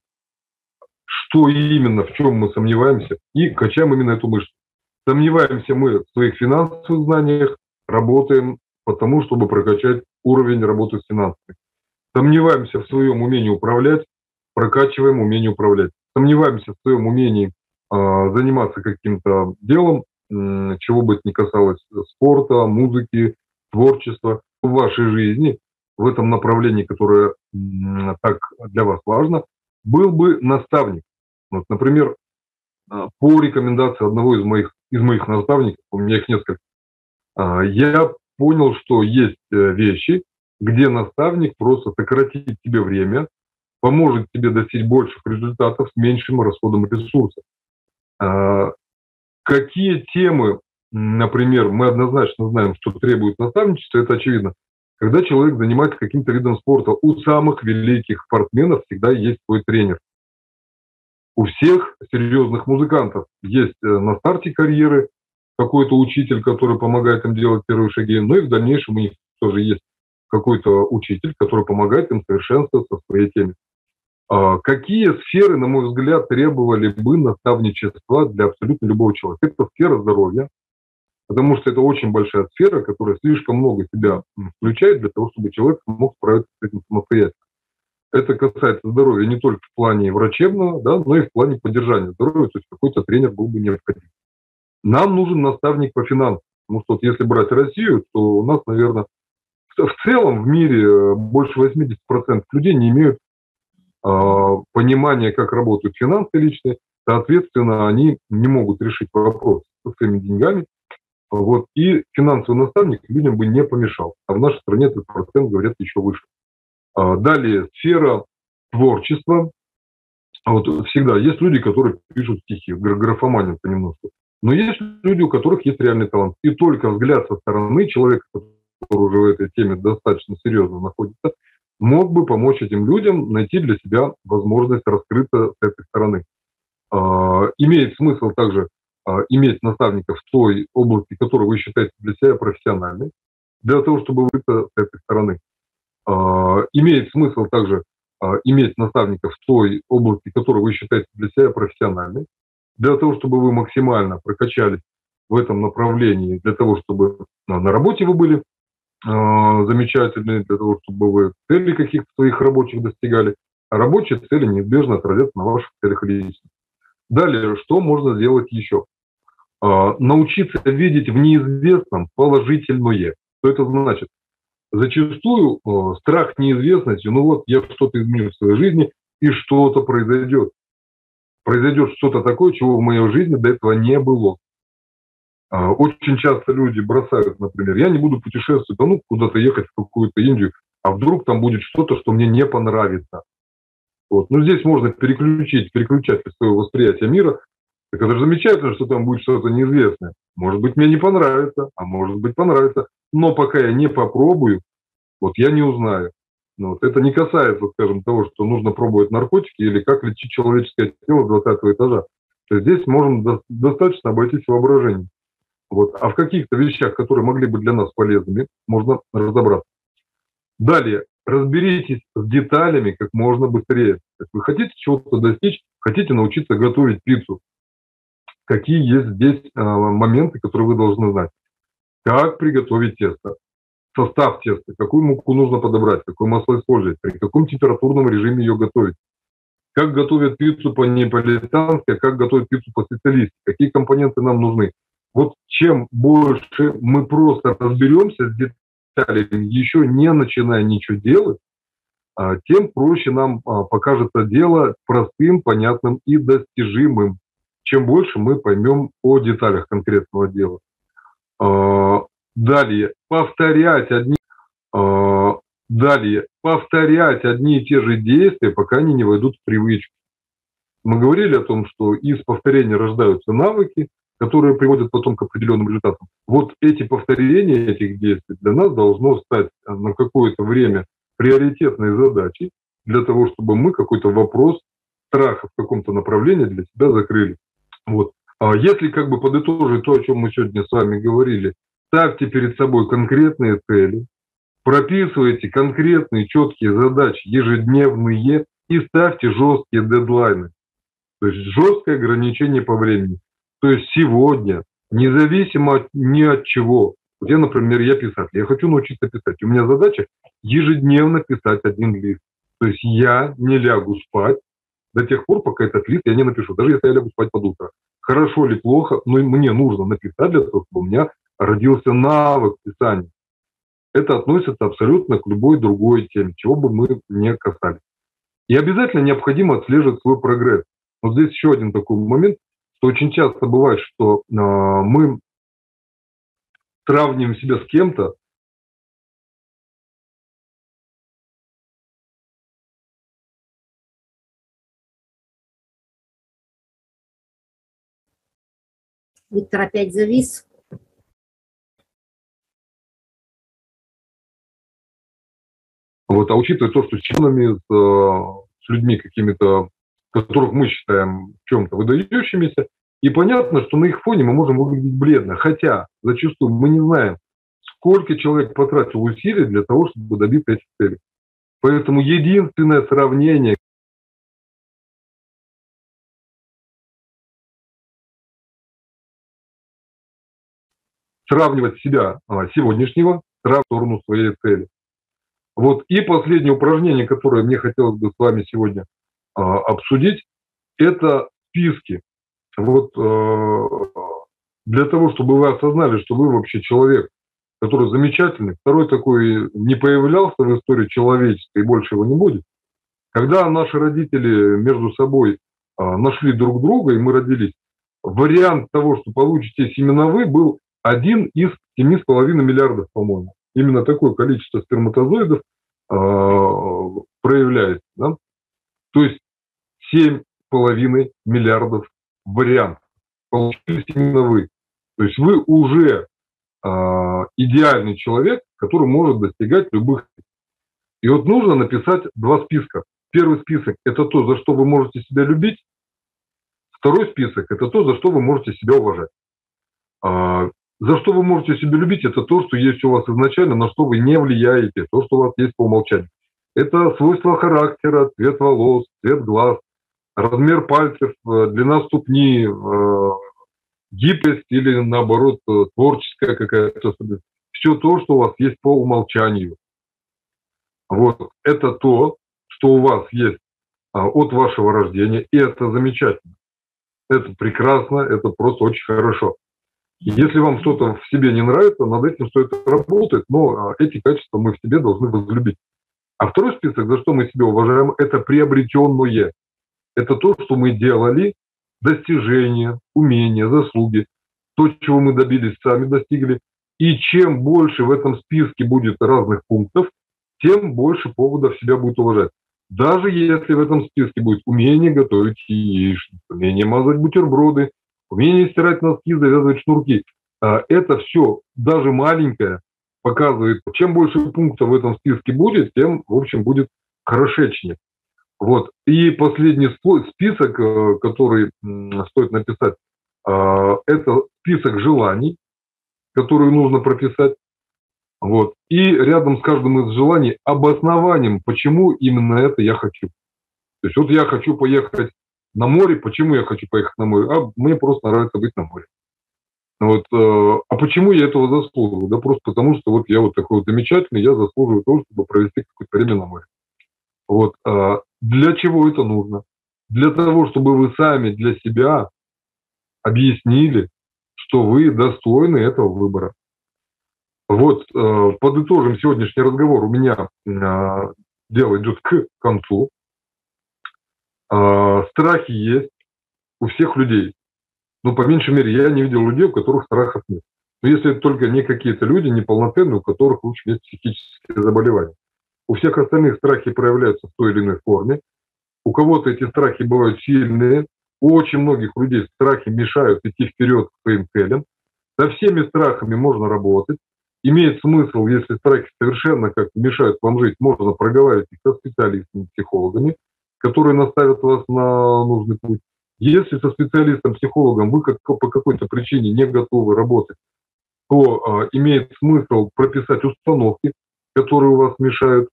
что именно, в чем мы сомневаемся, и качаем именно эту мышцу. Сомневаемся мы в своих финансовых знаниях, работаем потому, чтобы прокачать уровень работы с финансами. Сомневаемся в своем умении управлять, прокачиваем умение управлять. Сомневаемся в своем умении э, заниматься каким-то делом, э, чего бы это ни касалось спорта, музыки, творчества в вашей жизни, в этом направлении, которое э, так для вас важно, был бы наставник. Вот, например, а, по рекомендации одного из моих, из моих наставников, у меня их несколько, я понял, что есть э, вещи, где наставник просто сократит тебе время, поможет тебе достичь больших результатов с меньшим расходом ресурсов. А, какие темы, например, мы однозначно знаем, что требует наставничества, это очевидно. Когда человек занимается каким-то видом спорта, у самых великих спортсменов всегда есть свой тренер. У всех серьезных музыкантов есть э, на старте карьеры какой-то учитель, который помогает им делать первые шаги, но и в дальнейшем у них тоже есть какой-то учитель, который помогает им совершенствоваться в своей теме. А какие сферы, на мой взгляд, требовали бы наставничества для абсолютно любого человека? Это сфера здоровья, потому что это очень большая сфера, которая слишком много себя включает для того, чтобы человек мог справиться с этим самостоятельно. Это касается здоровья не только в плане врачебного, да, но и в плане поддержания здоровья, то есть какой-то тренер был бы необходим. Нам нужен наставник по финансам. Потому что вот если брать Россию, то у нас, наверное, в целом в мире э, больше 80% людей не имеют э, понимания, как работают финансы личные. Соответственно, они не могут решить вопрос со своими деньгами. Вот. И финансовый наставник людям бы не помешал. А в нашей стране этот процент, говорят, еще выше. А далее, сфера творчества. Вот всегда есть люди, которые пишут стихи, графоманию понемножку. Но есть люди, у которых есть реальный талант. И только взгляд со стороны человека, который уже в этой теме достаточно серьезно находится, мог бы помочь этим людям найти для себя возможность раскрыться с этой стороны. А, имеет смысл также а, иметь наставников в той области, которую вы считаете для себя профессиональной, для того, чтобы выйти с этой стороны. А, имеет смысл также иметь наставников в той области, которую вы считаете для себя профессиональной, для того, чтобы вы максимально прокачались в этом направлении, для того, чтобы на работе вы были замечательные, для того, чтобы вы цели каких-то своих рабочих достигали, а рабочие цели неизбежно отразятся на ваших целях личности. Далее, что можно сделать еще? А, научиться видеть в неизвестном положительное. Что это значит? Зачастую а, страх неизвестности, ну вот я что-то изменю в своей жизни, и что-то произойдет. Произойдет что-то такое, чего в моей жизни до этого не было. А, очень часто люди бросают, например, я не буду путешествовать, а ну куда-то ехать в какую-то Индию, а вдруг там будет что-то, что мне не понравится. Вот. Ну, здесь можно переключить, переключать свое восприятие мира. Так это же замечательно, что там будет что-то неизвестное. Может быть, мне не понравится, а может быть, понравится. Но пока я не попробую, вот я не узнаю. Ну, вот это не касается, скажем, того, что нужно пробовать наркотики или как лечить человеческое тело 20 этажа. То есть здесь можем до, достаточно обойтись воображением. Вот. А в каких-то вещах, которые могли быть для нас полезными, можно разобраться. Далее, разберитесь с деталями как можно быстрее. Если вы хотите чего-то достичь, хотите научиться готовить пиццу, какие есть здесь э, моменты, которые вы должны знать. Как приготовить тесто, состав теста, какую муку нужно подобрать, какое масло использовать, при каком температурном режиме ее готовить. Как готовят пиццу по-неаполитански, а как готовят пиццу по-специалистски, какие компоненты нам нужны. Вот чем больше мы просто разберемся с деталями, еще не начиная ничего делать, а, тем проще нам а, покажется дело простым, понятным и достижимым, чем больше мы поймем о деталях конкретного дела. Далее, повторять одни, далее, повторять одни и те же действия, пока они не войдут в привычку. Мы говорили о том, что из повторения рождаются навыки, которые приводят потом к определенным результатам. Вот эти повторения этих действий для нас должно стать э, на какое-то время приоритетной задачей для того, чтобы мы какой-то вопрос страха в каком-то направлении для себя закрыли. Вот. А если как бы подытожить то, о чем мы сегодня с вами говорили, ставьте перед собой конкретные цели, прописывайте конкретные четкие задачи ежедневные и ставьте жесткие дедлайны. То есть жесткое ограничение по времени. То есть сегодня, независимо от, ни от чего, вот я, например, я писатель, я хочу научиться писать. У меня задача ежедневно писать один лист. То есть я не лягу спать до тех пор, пока этот лист я не напишу. Даже если я лягу спать под утро. Хорошо или плохо, но мне нужно написать для того, чтобы у меня родился навык писания. Это относится абсолютно к любой другой теме, чего бы мы не касались. И обязательно необходимо отслеживать свой прогресс. Вот здесь еще один такой момент что очень часто бывает, что э, мы сравниваем себя с кем-то, Виктор опять завис. Вот, а учитывая то, что с членами, с, э, с людьми какими-то которых мы считаем чем-то выдающимися, и понятно, что на их фоне мы можем выглядеть бледно, хотя зачастую мы не знаем, сколько человек потратил усилий для того, чтобы добиться этих целей. Поэтому единственное сравнение, сравнивать себя а, сегодняшнего в сторону своей цели. Вот и последнее упражнение, которое мне хотелось бы с вами сегодня а, обсудить, это списки. Вот э, для того, чтобы вы осознали, что вы вообще человек, который замечательный, второй такой не появлялся в истории человечества и больше его не будет. Когда наши родители между собой а, нашли друг друга, и мы родились, вариант того, что получите семена вы, был один из семи с половиной миллиардов, по-моему. Именно такое количество сперматозоидов э, проявляется. Да? То есть 7,5 миллиардов вариантов получились именно вы. То есть вы уже э, идеальный человек, который может достигать любых. И вот нужно написать два списка. Первый список – это то, за что вы можете себя любить. Второй список – это то, за что вы можете себя уважать. А, за что вы можете себя любить, это то, что есть у вас изначально, на что вы не влияете, то, что у вас есть по умолчанию. Это свойства характера, цвет волос, цвет глаз, размер пальцев, э, длина ступни, э, гибкость или, наоборот, э, творческая какая-то особенность. Все то, что у вас есть по умолчанию. Вот. Это то, что у вас есть а, от вашего рождения, и это замечательно. Это прекрасно, это просто очень хорошо. Если вам что-то в себе не нравится, над этим стоит работать, но а, эти качества мы в себе должны возлюбить. А второй список, за что мы себя уважаем, это приобретенное. Это то, что мы делали, достижения, умения, заслуги, то, чего мы добились, сами достигли. И чем больше в этом списке будет разных пунктов, тем больше поводов себя будет уважать. Даже если в этом списке будет умение готовить яичницу, умение мазать бутерброды, умение стирать носки, завязывать шнурки. А это все, даже маленькое, показывает, чем больше пунктов в этом списке будет, тем, в общем, будет хорошечнее. Вот. И последний список, э, который стоит написать, э, это список желаний, которые нужно прописать. Вот. И рядом с каждым из желаний обоснованием, почему именно это я хочу. То есть вот я хочу поехать на море, почему я хочу поехать на море? А мне просто нравится быть на море. Вот, э, а почему я этого заслуживаю? Да просто потому, что вот я вот такой вот замечательный, я заслуживаю того, чтобы провести какое-то время на море. Вот, э, для чего это нужно? Для того, чтобы вы сами для себя объяснили, что вы достойны этого выбора. Вот, э, подытожим сегодняшний разговор. У меня дело идет к концу. Э, страхи есть у всех людей. Но по меньшей мере я не видел людей, у которых страхов нет. Но если это только не какие-то люди неполноценные, у которых лучше есть психические заболевания. У всех остальных страхи проявляются в той или иной форме. У кого-то эти страхи бывают сильные. У очень многих людей страхи мешают идти вперед к своим целям. Со всеми страхами можно работать имеет смысл, если страхи совершенно как мешают вам жить, можно проговаривать их со специалистами, психологами, которые наставят вас на нужный путь. Если со специалистом-психологом вы как, по какой-то причине не готовы работать, то э, имеет смысл прописать установки, которые у вас мешают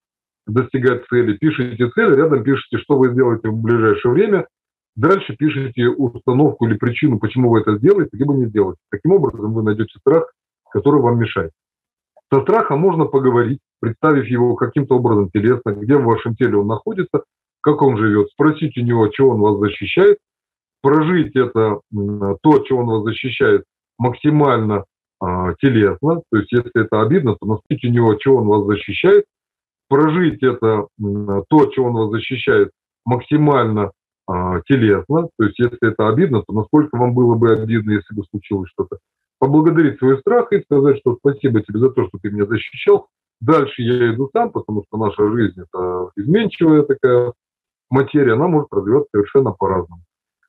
достигать цели. Пишите цель, рядом пишите, что вы сделаете в ближайшее время. Дальше пишите установку или причину, почему вы это сделаете, либо не сделаете. Таким образом вы найдете страх, который вам мешает. Со страхом можно поговорить, представив его каким-то образом телесно, где в вашем теле он находится, как он живет, спросить у него, чего он вас защищает, прожить это, то, чего он вас защищает, максимально э, телесно, то есть если это обидно, то спросить у него, чего он вас защищает, прожить это, то, чего он вас защищает, максимально э, телесно, то есть если это обидно, то насколько вам было бы обидно, если бы случилось что-то. Поблагодарить свой страх и сказать, что спасибо тебе за то, что ты меня защищал. Дальше я иду сам, потому что наша жизнь – это изменчивая такая материя, она может развиваться совершенно по-разному.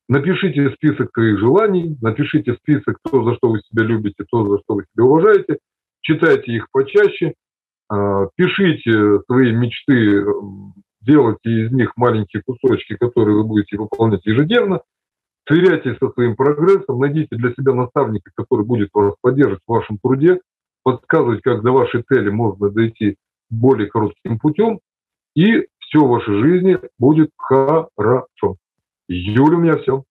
Напишите список своих желаний, напишите список то, за что вы себя любите, то, за что вы себя уважаете, читайте их почаще, а, пишите свои мечты, делайте из них маленькие кусочки, которые вы будете выполнять ежедневно, Сверяйтесь со своим прогрессом, найдите для себя наставника, который будет вас поддерживать в вашем труде, подсказывать, как до вашей цели можно дойти более коротким путем, и все в вашей жизни будет хорошо. Юля, у меня все.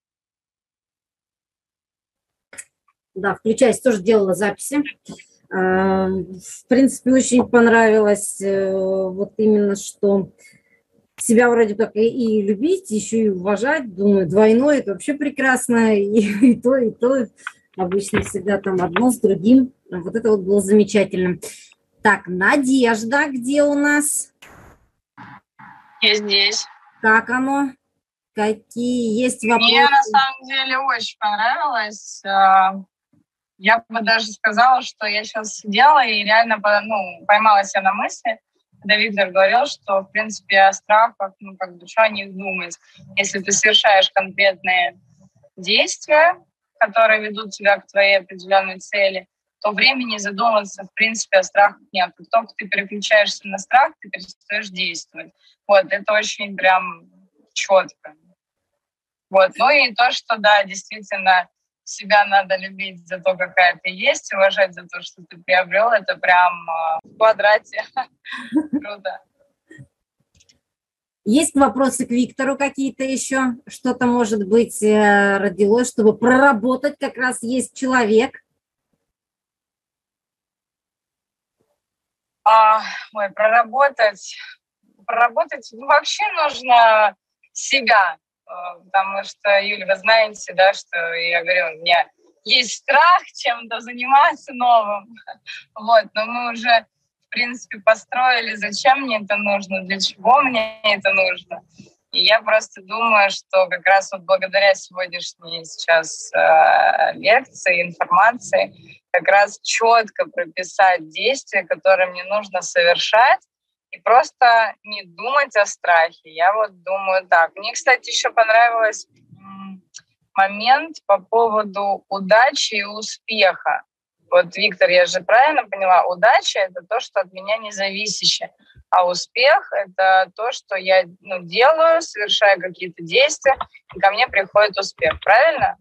Да, включаясь, тоже делала записи. А, в принципе, очень понравилось э, вот именно, что себя вроде как и любить, еще и уважать. Думаю, двойное – это вообще прекрасно. *laughs* И, и то, и то. Обычно всегда там одно с другим. Вот это вот было замечательно. Так, Надежда, где у нас? Я здесь. Как оно? Какие есть вопросы? Мне на самом деле очень понравилось. А, я бы даже сказала, что я сейчас сидела и реально ну, поймала себя на мысли, когда Виктор говорил, что, в принципе, о страхах, ну, как бы, что о них думать. Если ты совершаешь конкретные действия, которые ведут тебя к твоей определенной цели, то времени задуматься, в принципе, о страхах нет. Как только ты переключаешься на страх, ты перестаешь действовать. Вот, это очень прям четко. Вот, ну и то, что, да, действительно, себя надо любить за то, какая ты есть, уважать за то, что ты приобрел, это прям э, в квадрате. *laughs* Круто. Есть вопросы к Виктору какие-то еще? Что-то, может быть, э, родилось, чтобы проработать как раз есть человек? А, ой, проработать. Проработать ну, вообще нужно себя, э, потому что, Юля, вы знаете, да, что я говорю, у меня есть страх чем-то заниматься новым. *laughs* Вот, но мы уже в принципе, построили, зачем мне это нужно, для чего мне это нужно. И я просто думаю, что как раз вот благодаря сегодняшней сейчас э, лекции, информации, как раз четко прописать действия, которые мне нужно совершать, и просто не думать о страхе. Я вот думаю так. Мне, кстати, еще понравилось момент по поводу удачи и успеха. Вот, Виктор, я же правильно поняла, удача – это то, что от меня не зависящее, а успех – это то, что я ну, делаю, совершаю какие-то действия, и ко мне приходит успех. Правильно?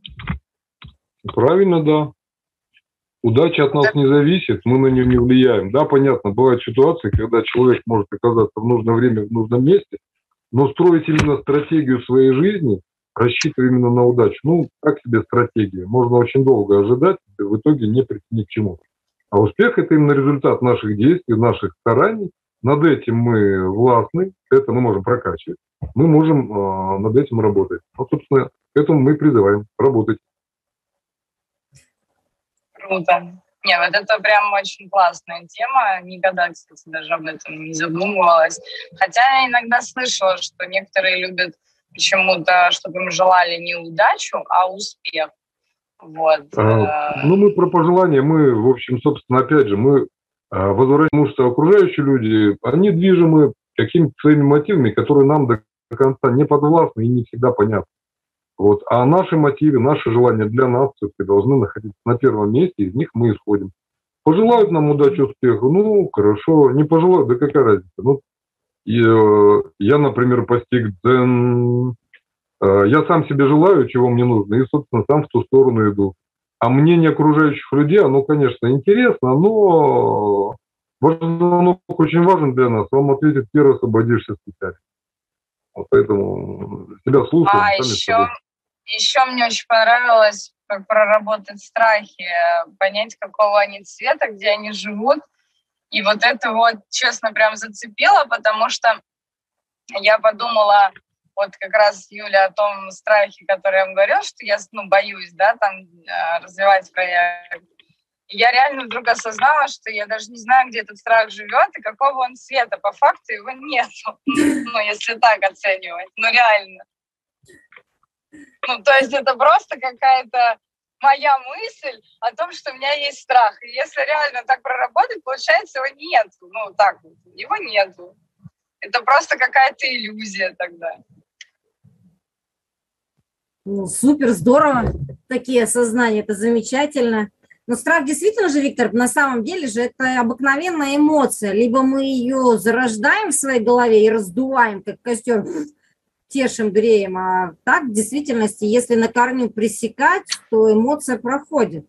Правильно, да. Удача от нас не зависит, мы на нее не влияем. Да, понятно, бывают ситуации, когда человек может оказаться в нужное время в нужном месте, но строить именно стратегию своей жизни – рассчитывая именно на удачу. Ну, как себе стратегия? Можно очень долго ожидать, в итоге не прийти ни к чему. А успех – это именно результат наших действий, наших стараний. Над этим мы властны, это мы можем прокачивать. Мы можем э, над этим работать. Вот, собственно, к этому мы призываем работать. Круто. Не, вот это прям очень классная тема. Никогда, кстати, даже об этом не задумывалась. Хотя я иногда слышала, что некоторые любят почему-то, чтобы им желали не удачу, а успех. Вот. А, ну, мы про пожелания, мы, в общем, собственно, опять же, мы а, возвращаем, что окружающие люди, они движимы какими-то своими мотивами, которые нам до конца не подвластны и не всегда понятны. Вот. А наши мотивы, наши желания для нас все-таки должны находиться на первом месте, из них мы исходим. Пожелают нам удачи, успеха, ну, хорошо, не пожелают, да какая разница. Ну, и э, я, например, постиг дзен. Э, я сам себе желаю, чего мне нужно, и, собственно, сам в ту сторону иду. А мнение окружающих людей, оно, конечно, интересно, но оно очень важен для нас. Вам ответит первый освободишься специально. Вот поэтому себя слушаем. А еще, еще мне очень понравилось, как проработать страхи, понять, какого они цвета, где они живут – и вот это вот, честно, прям зацепило, потому что я подумала, вот как раз, Юля, о том страхе, который я вам говорила, что я ну, боюсь, да, там э, развивать проект. Я реально вдруг осознала, что я даже не знаю, где этот страх живет и какого он цвета. По факту его нет, *laughs* ну, если так оценивать, ну, реально. Ну, то есть это просто какая-то моя мысль о том, что у меня есть страх. И если реально так проработать, получается, его нет. Ну, так вот, его нету. Это просто какая-то иллюзия тогда. Ну, супер, здорово. Такие осознания, это замечательно. Но страх действительно же, Виктор, на самом деле же это обыкновенная эмоция. Либо мы ее зарождаем в своей голове и раздуваем, как костер, тешим, греем, а так в действительности, если на корню пресекать, то эмоция проходит.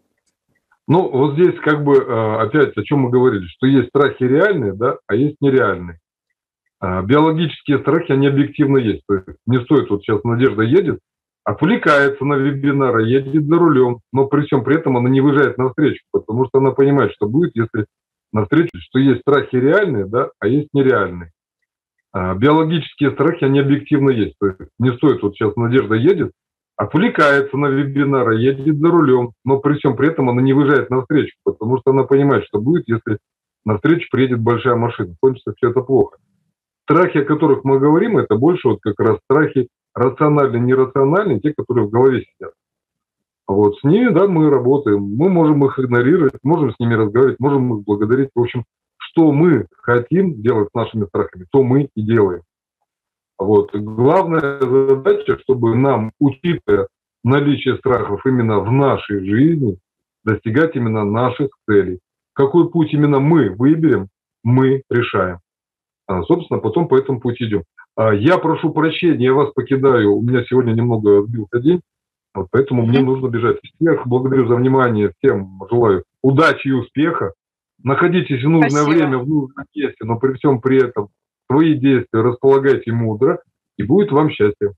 Ну, вот здесь как бы э, опять о чем мы говорили, что есть страхи реальные, да, а есть нереальные. А, биологические страхи, они объективно есть. То есть не стоит, вот сейчас Надежда едет, отвлекается на вебинар, едет за рулем, но при всем при этом она не выезжает навстречу, потому что она понимает, что будет, если навстречу, что есть страхи реальные, да, а есть нереальные. А, биологические страхи, они объективно есть. То есть не стоит, вот сейчас Надежда едет, отвлекается на вебинар, едет за рулем, но при всем при этом она не выезжает навстречу, потому что она понимает, что будет, если навстречу приедет большая машина. Кончится все это плохо. Страхи, о которых мы говорим, это больше вот как раз страхи рациональные, нерациональные, те, которые в голове сидят. Вот с ними, да, мы работаем. Мы можем их игнорировать, можем с ними разговаривать, можем их благодарить. В общем, что мы хотим делать с нашими страхами, то мы и делаем. Вот. Главная задача, чтобы нам, учитывая наличие страхов именно в нашей жизни, достигать именно наших целей. Какой путь именно мы выберем, мы решаем. А, собственно, потом по этому пути идем. А, я прошу прощения, я вас покидаю. У меня сегодня немного сбился день, вот поэтому мне нужно бежать. Всех благодарю за внимание, всем желаю удачи и успеха. Находитесь в нужное Спасибо. время, в нужном месте, но при всем при этом свои действия располагайте мудро, и будет вам счастье.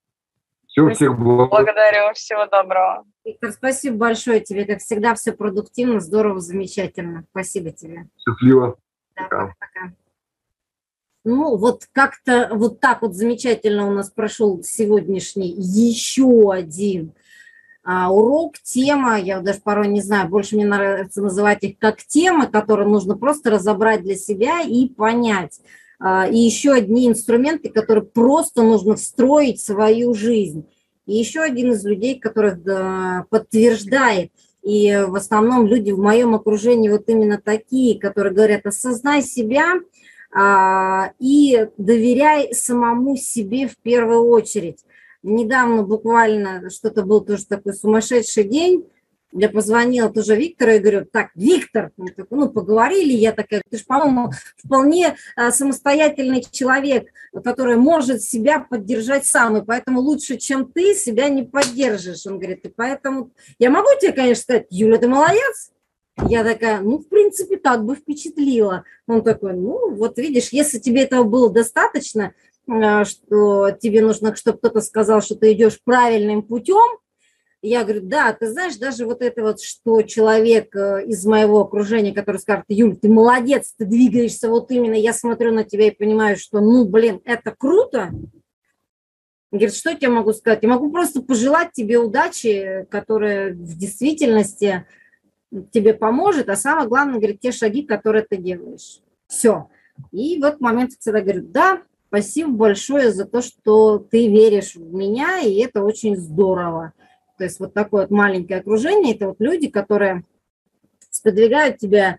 Все, спасибо. всех благ. Благодарю, всего доброго. Виктор, спасибо большое тебе. Как всегда, все продуктивно, здорово, замечательно. Спасибо тебе. Счастливо. Да, пока. пока. Ну, вот как-то вот так вот замечательно у нас прошел сегодняшний еще один а, урок, тема, я даже порой не знаю, больше мне нравится называть их как темы, которые нужно просто разобрать для себя и понять. А, и еще одни инструменты, которые просто нужно встроить в свою жизнь. И еще один из людей, которых да, подтверждает, и в основном люди в моем окружении вот именно такие, которые говорят, осознай себя и доверяй самому себе в первую очередь. Недавно буквально что-то был тоже такой сумасшедший день, я позвонила тоже Виктору и говорю, так, Виктор, ну, поговорили, я такая, ты же, по-моему, вполне а, самостоятельный человек, который может себя поддержать сам, и поэтому лучше, чем ты, себя не поддержишь. Он говорит, и поэтому я могу тебе, конечно, сказать, Юля, ты молодец, я такая, ну, в принципе, так бы впечатлила. Он такой, ну, вот видишь, если тебе этого было достаточно, а, что тебе нужно, чтобы кто-то сказал, что ты идешь правильным путем, я говорю, да, ты знаешь, даже вот это вот, что человек э, из моего окружения, который скажет, Юль, ты молодец, ты двигаешься вот именно, я смотрю на тебя и понимаю, что, ну, блин, это круто. Говорит, что я тебе могу сказать? Я могу просто пожелать тебе удачи, которая в действительности тебе поможет, а самое главное, говорит, те шаги, которые ты делаешь. Все. И в момент я всегда говорю, да, спасибо большое за то, что ты веришь в меня, и это очень здорово. То есть вот такое вот маленькое окружение, это вот люди, которые сподвигают тебя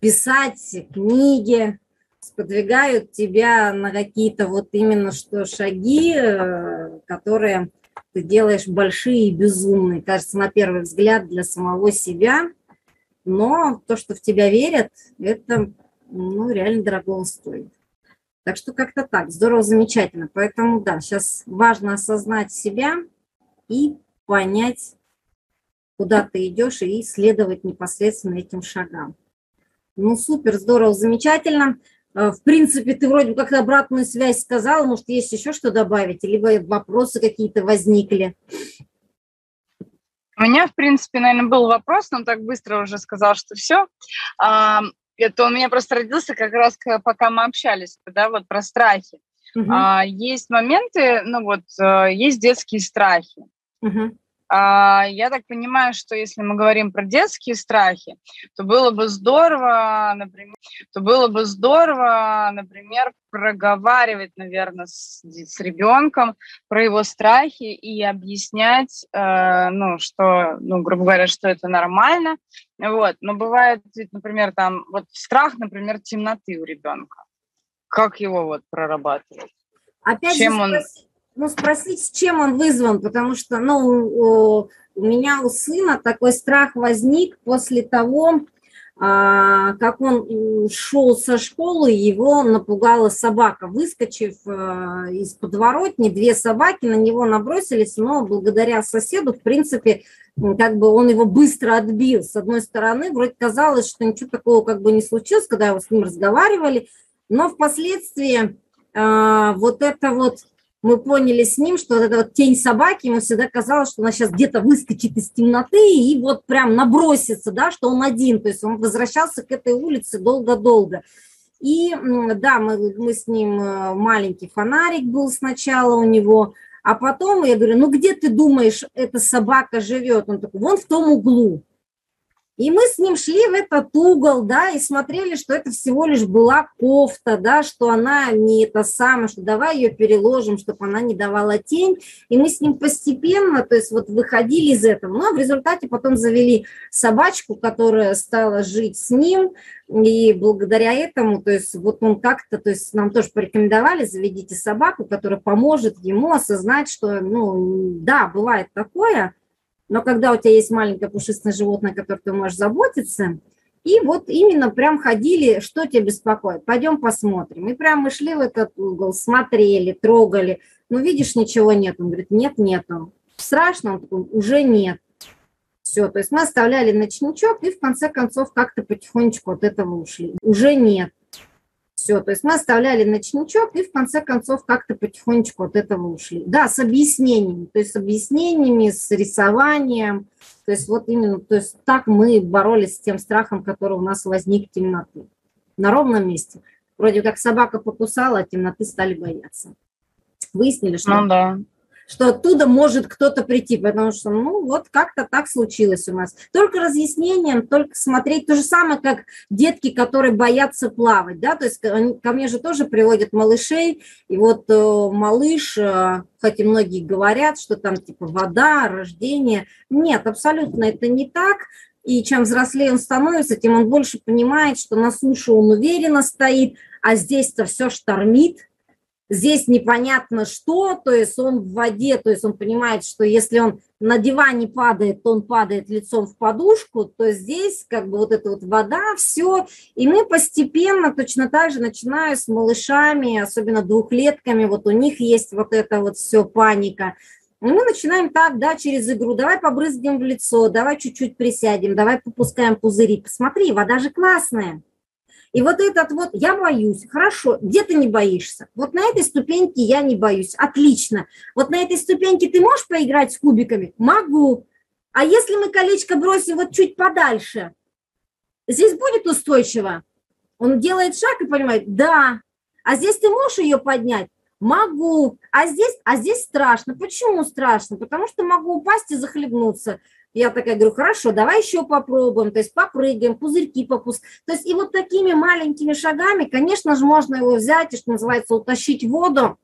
писать книги, сподвигают тебя на какие-то вот именно что шаги, э, которые ты делаешь большие и безумные, кажется, на первый взгляд для самого себя, но то, что в тебя верят, это ну, реально дорого стоит. Так что как-то так, здорово, замечательно. Поэтому да, сейчас важно осознать себя и понять, куда ты идешь, и следовать непосредственно этим шагам. Ну, супер, здорово, замечательно. Э, в принципе, ты вроде как обратную связь сказала, может, есть еще что добавить, либо вопросы какие-то возникли? У меня, в принципе, наверное, был вопрос, но так быстро уже сказал, что все. Это у меня просто родился как раз, пока мы общались, да, вот про страхи. Угу. Есть моменты, ну вот, э, есть детские страхи. Угу. Я так понимаю, что если мы говорим про детские страхи, то было бы здорово, например, то было бы здорово, например, проговаривать, наверное, с, с ребенком про его страхи и объяснять, э, ну, что, ну, грубо говоря, что это нормально, вот. Но бывает, например, там вот страх, например, темноты у ребенка. Как его вот прорабатывать? Опять Чем же, он ну, спросить, с чем он вызван, потому что, ну, у меня у сына такой страх возник после того, а, как он шел со школы, его напугала собака. Выскочив а, из подворотни, две собаки на него набросились, но благодаря соседу, в принципе, как бы он его быстро отбил. С одной стороны, вроде казалось, что ничего такого как бы не случилось, когда его с ним разговаривали, но впоследствии а, вот это вот мы поняли с ним, что вот эта вот тень собаки, ему всегда казалось, что она сейчас где-то выскочит из темноты и вот прям набросится, да, что он один. То есть он возвращался к этой улице долго-долго. И да, мы, мы с ним, э, маленький фонарик был сначала у него, а потом я говорю, ну где ты думаешь, эта собака живет? Он такой, вон в том углу. И мы с ним шли в этот угол, да, и смотрели, что это всего лишь была кофта, да, что она не это самое, что давай ее переложим, чтобы она не давала тень. И мы с ним постепенно, то есть вот выходили из этого. А в результате потом завели собачку, которая стала жить с ним, и благодаря этому, то есть вот он как-то, то есть нам тоже порекомендовали, заведите собаку, которая поможет ему осознать, что, ну, да, бывает такое, но когда у тебя есть маленькое пушистое животное, которое ты можешь заботиться, и вот именно прям ходили, что тебя беспокоит, пойдем посмотрим. И прям мы шли в этот угол, смотрели, трогали. Ну, видишь, ничего нет. Он говорит, нет, нету. Страшно? Он такой, уже нет. Все, то есть мы оставляли ночничок и в конце концов как-то потихонечку от этого ушли. Уже нет. Все, то есть мы оставляли ночничок и в конце концов как-то потихонечку от этого ушли. Да, с объяснениями, то есть с объяснениями, с рисованием. То есть вот именно, то есть так мы боролись с тем страхом, который у нас возник темноты. На ровном месте. Вроде как собака покусала, а темноты стали бояться. Выяснили, что... Ну да что оттуда может кто-то прийти, потому что, ну, вот как-то так случилось у нас. Только разъяснением, только смотреть, то же самое, как детки, которые боятся плавать, да, то есть ко мне же тоже приводят малышей, и вот э, малыш, э, хотя многие говорят, что там типа вода, рождение, нет, абсолютно это не так, и чем взрослее он становится, тем он больше понимает, что на суше он уверенно стоит, а здесь-то все штормит, здесь непонятно что, то есть он в воде, то есть он понимает, что если он на диване падает, то он падает лицом в подушку, то здесь как бы вот эта вот вода, все. И мы постепенно точно так же, начиная с малышами, особенно двухлетками, вот у них есть вот это вот все паника. И мы начинаем так, да, через игру, давай побрызгаем в лицо, давай чуть-чуть присядем, давай попускаем пузыри. Посмотри, вода же классная. И вот этот вот, я боюсь, хорошо, где ты не боишься? Вот на этой ступеньке я не боюсь, отлично. Вот на этой ступеньке ты можешь поиграть с кубиками? Могу. А если мы колечко бросим вот чуть подальше, здесь будет устойчиво? Он делает шаг и понимает, да. А здесь ты можешь ее поднять? Могу. А здесь, а здесь страшно. Почему страшно? Потому что могу упасть и захлебнуться. Я такая говорю, хорошо, давай еще попробуем, то есть попрыгаем, пузырьки попуск. То есть и вот такими маленькими шагами, конечно же, можно его взять и, что называется, утащить в воду,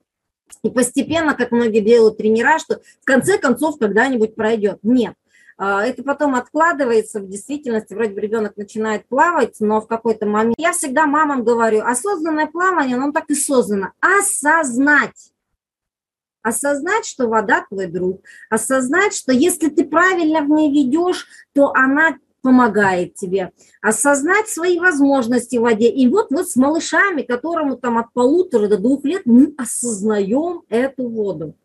и постепенно, как многие делают тренера, что в конце концов когда-нибудь пройдет. Нет. А, это потом откладывается в действительности, вроде бы ребенок начинает плавать, но в какой-то момент... Я всегда мамам говорю, осознанное плавание, оно так и создано. Осознать осознать, что вода твой друг, осознать, что если ты правильно в ней ведешь, то она помогает тебе, осознать свои возможности в воде. И вот, вот с малышами, которому там от полутора до двух лет, мы осознаем эту воду.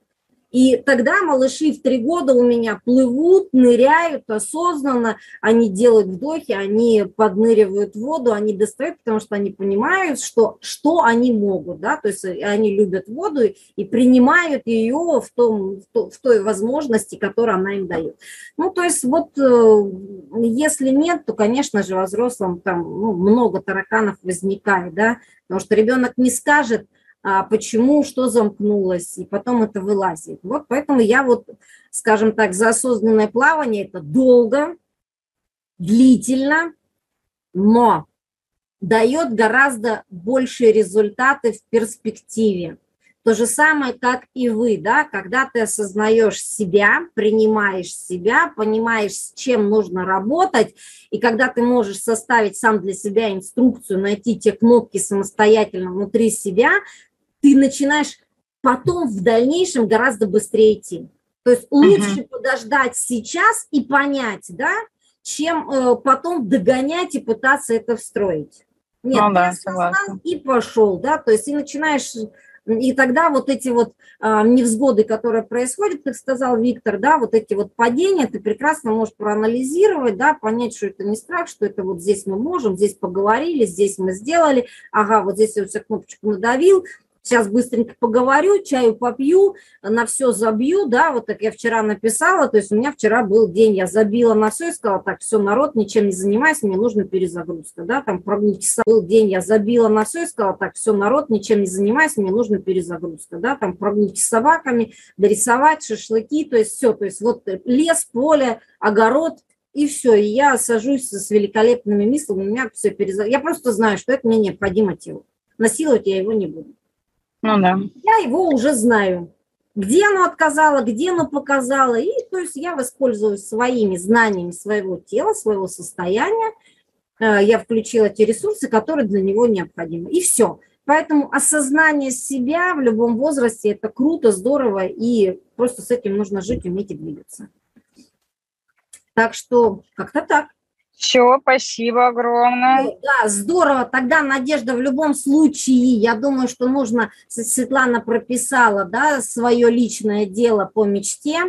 И тогда малыши в три года у меня плывут, ныряют осознанно, они делают вдохи, они подныривают в воду, они достают, потому что они понимают, что, что они могут, да, то есть они любят воду и принимают ее в, том, в той возможности, которую она им дает. Ну, то есть вот э, если нет, то, конечно же, во взрослом там ну, много тараканов возникает, да, потому что ребенок не скажет, почему, что замкнулось, и потом это вылазит. Вот поэтому я вот, скажем так, за осознанное плавание это долго, длительно, но дает гораздо большие результаты в перспективе. То же самое, как и вы, да, когда ты осознаешь себя, принимаешь себя, понимаешь, с чем нужно работать, и когда ты можешь составить сам для себя инструкцию, найти те кнопки самостоятельно внутри себя, ты начинаешь потом в дальнейшем гораздо быстрее идти. То есть лучше uh-huh. подождать сейчас и понять, да, чем э, потом догонять и пытаться это встроить. Нет, ну, да, согласна. и пошел, да, то есть и начинаешь, и тогда вот эти вот э, невзгоды, которые происходят, как сказал Виктор, да, вот эти вот падения, ты прекрасно можешь проанализировать, да, понять, что это не страх, что это вот здесь мы можем, здесь поговорили, здесь мы сделали, ага, вот здесь я все кнопочку надавил, сейчас быстренько поговорю, чаю попью, на все забью, да, вот так я вчера написала, то есть у меня вчера был день, я забила на все и сказала, так, все, народ, ничем не занимайся, мне нужна перезагрузка, да, там прогулки, был день, я забила на все и сказала, так, все, народ, ничем не занимайся, мне нужна перезагрузка, да, там прогулки с собаками, дорисовать, шашлыки, то есть все, то есть вот лес, поле, огород, и все, и я сажусь с великолепными мыслями, у меня все перезагрузка, я просто знаю, что это мне необходимо телу, насиловать я его не буду. Ну да. Я его уже знаю. Где оно отказало, где оно показало. И то есть я воспользуюсь своими знаниями своего тела, своего состояния. Э, я включила те ресурсы, которые для него необходимы. И все. Поэтому осознание себя в любом возрасте – это круто, здорово, и просто с этим нужно жить, уметь и двигаться. Так что как-то так. Все, спасибо огромное. Ну, да, здорово. Тогда, Надежда, в любом случае, я думаю, что нужно, Светлана прописала, да, свое личное дело по мечте.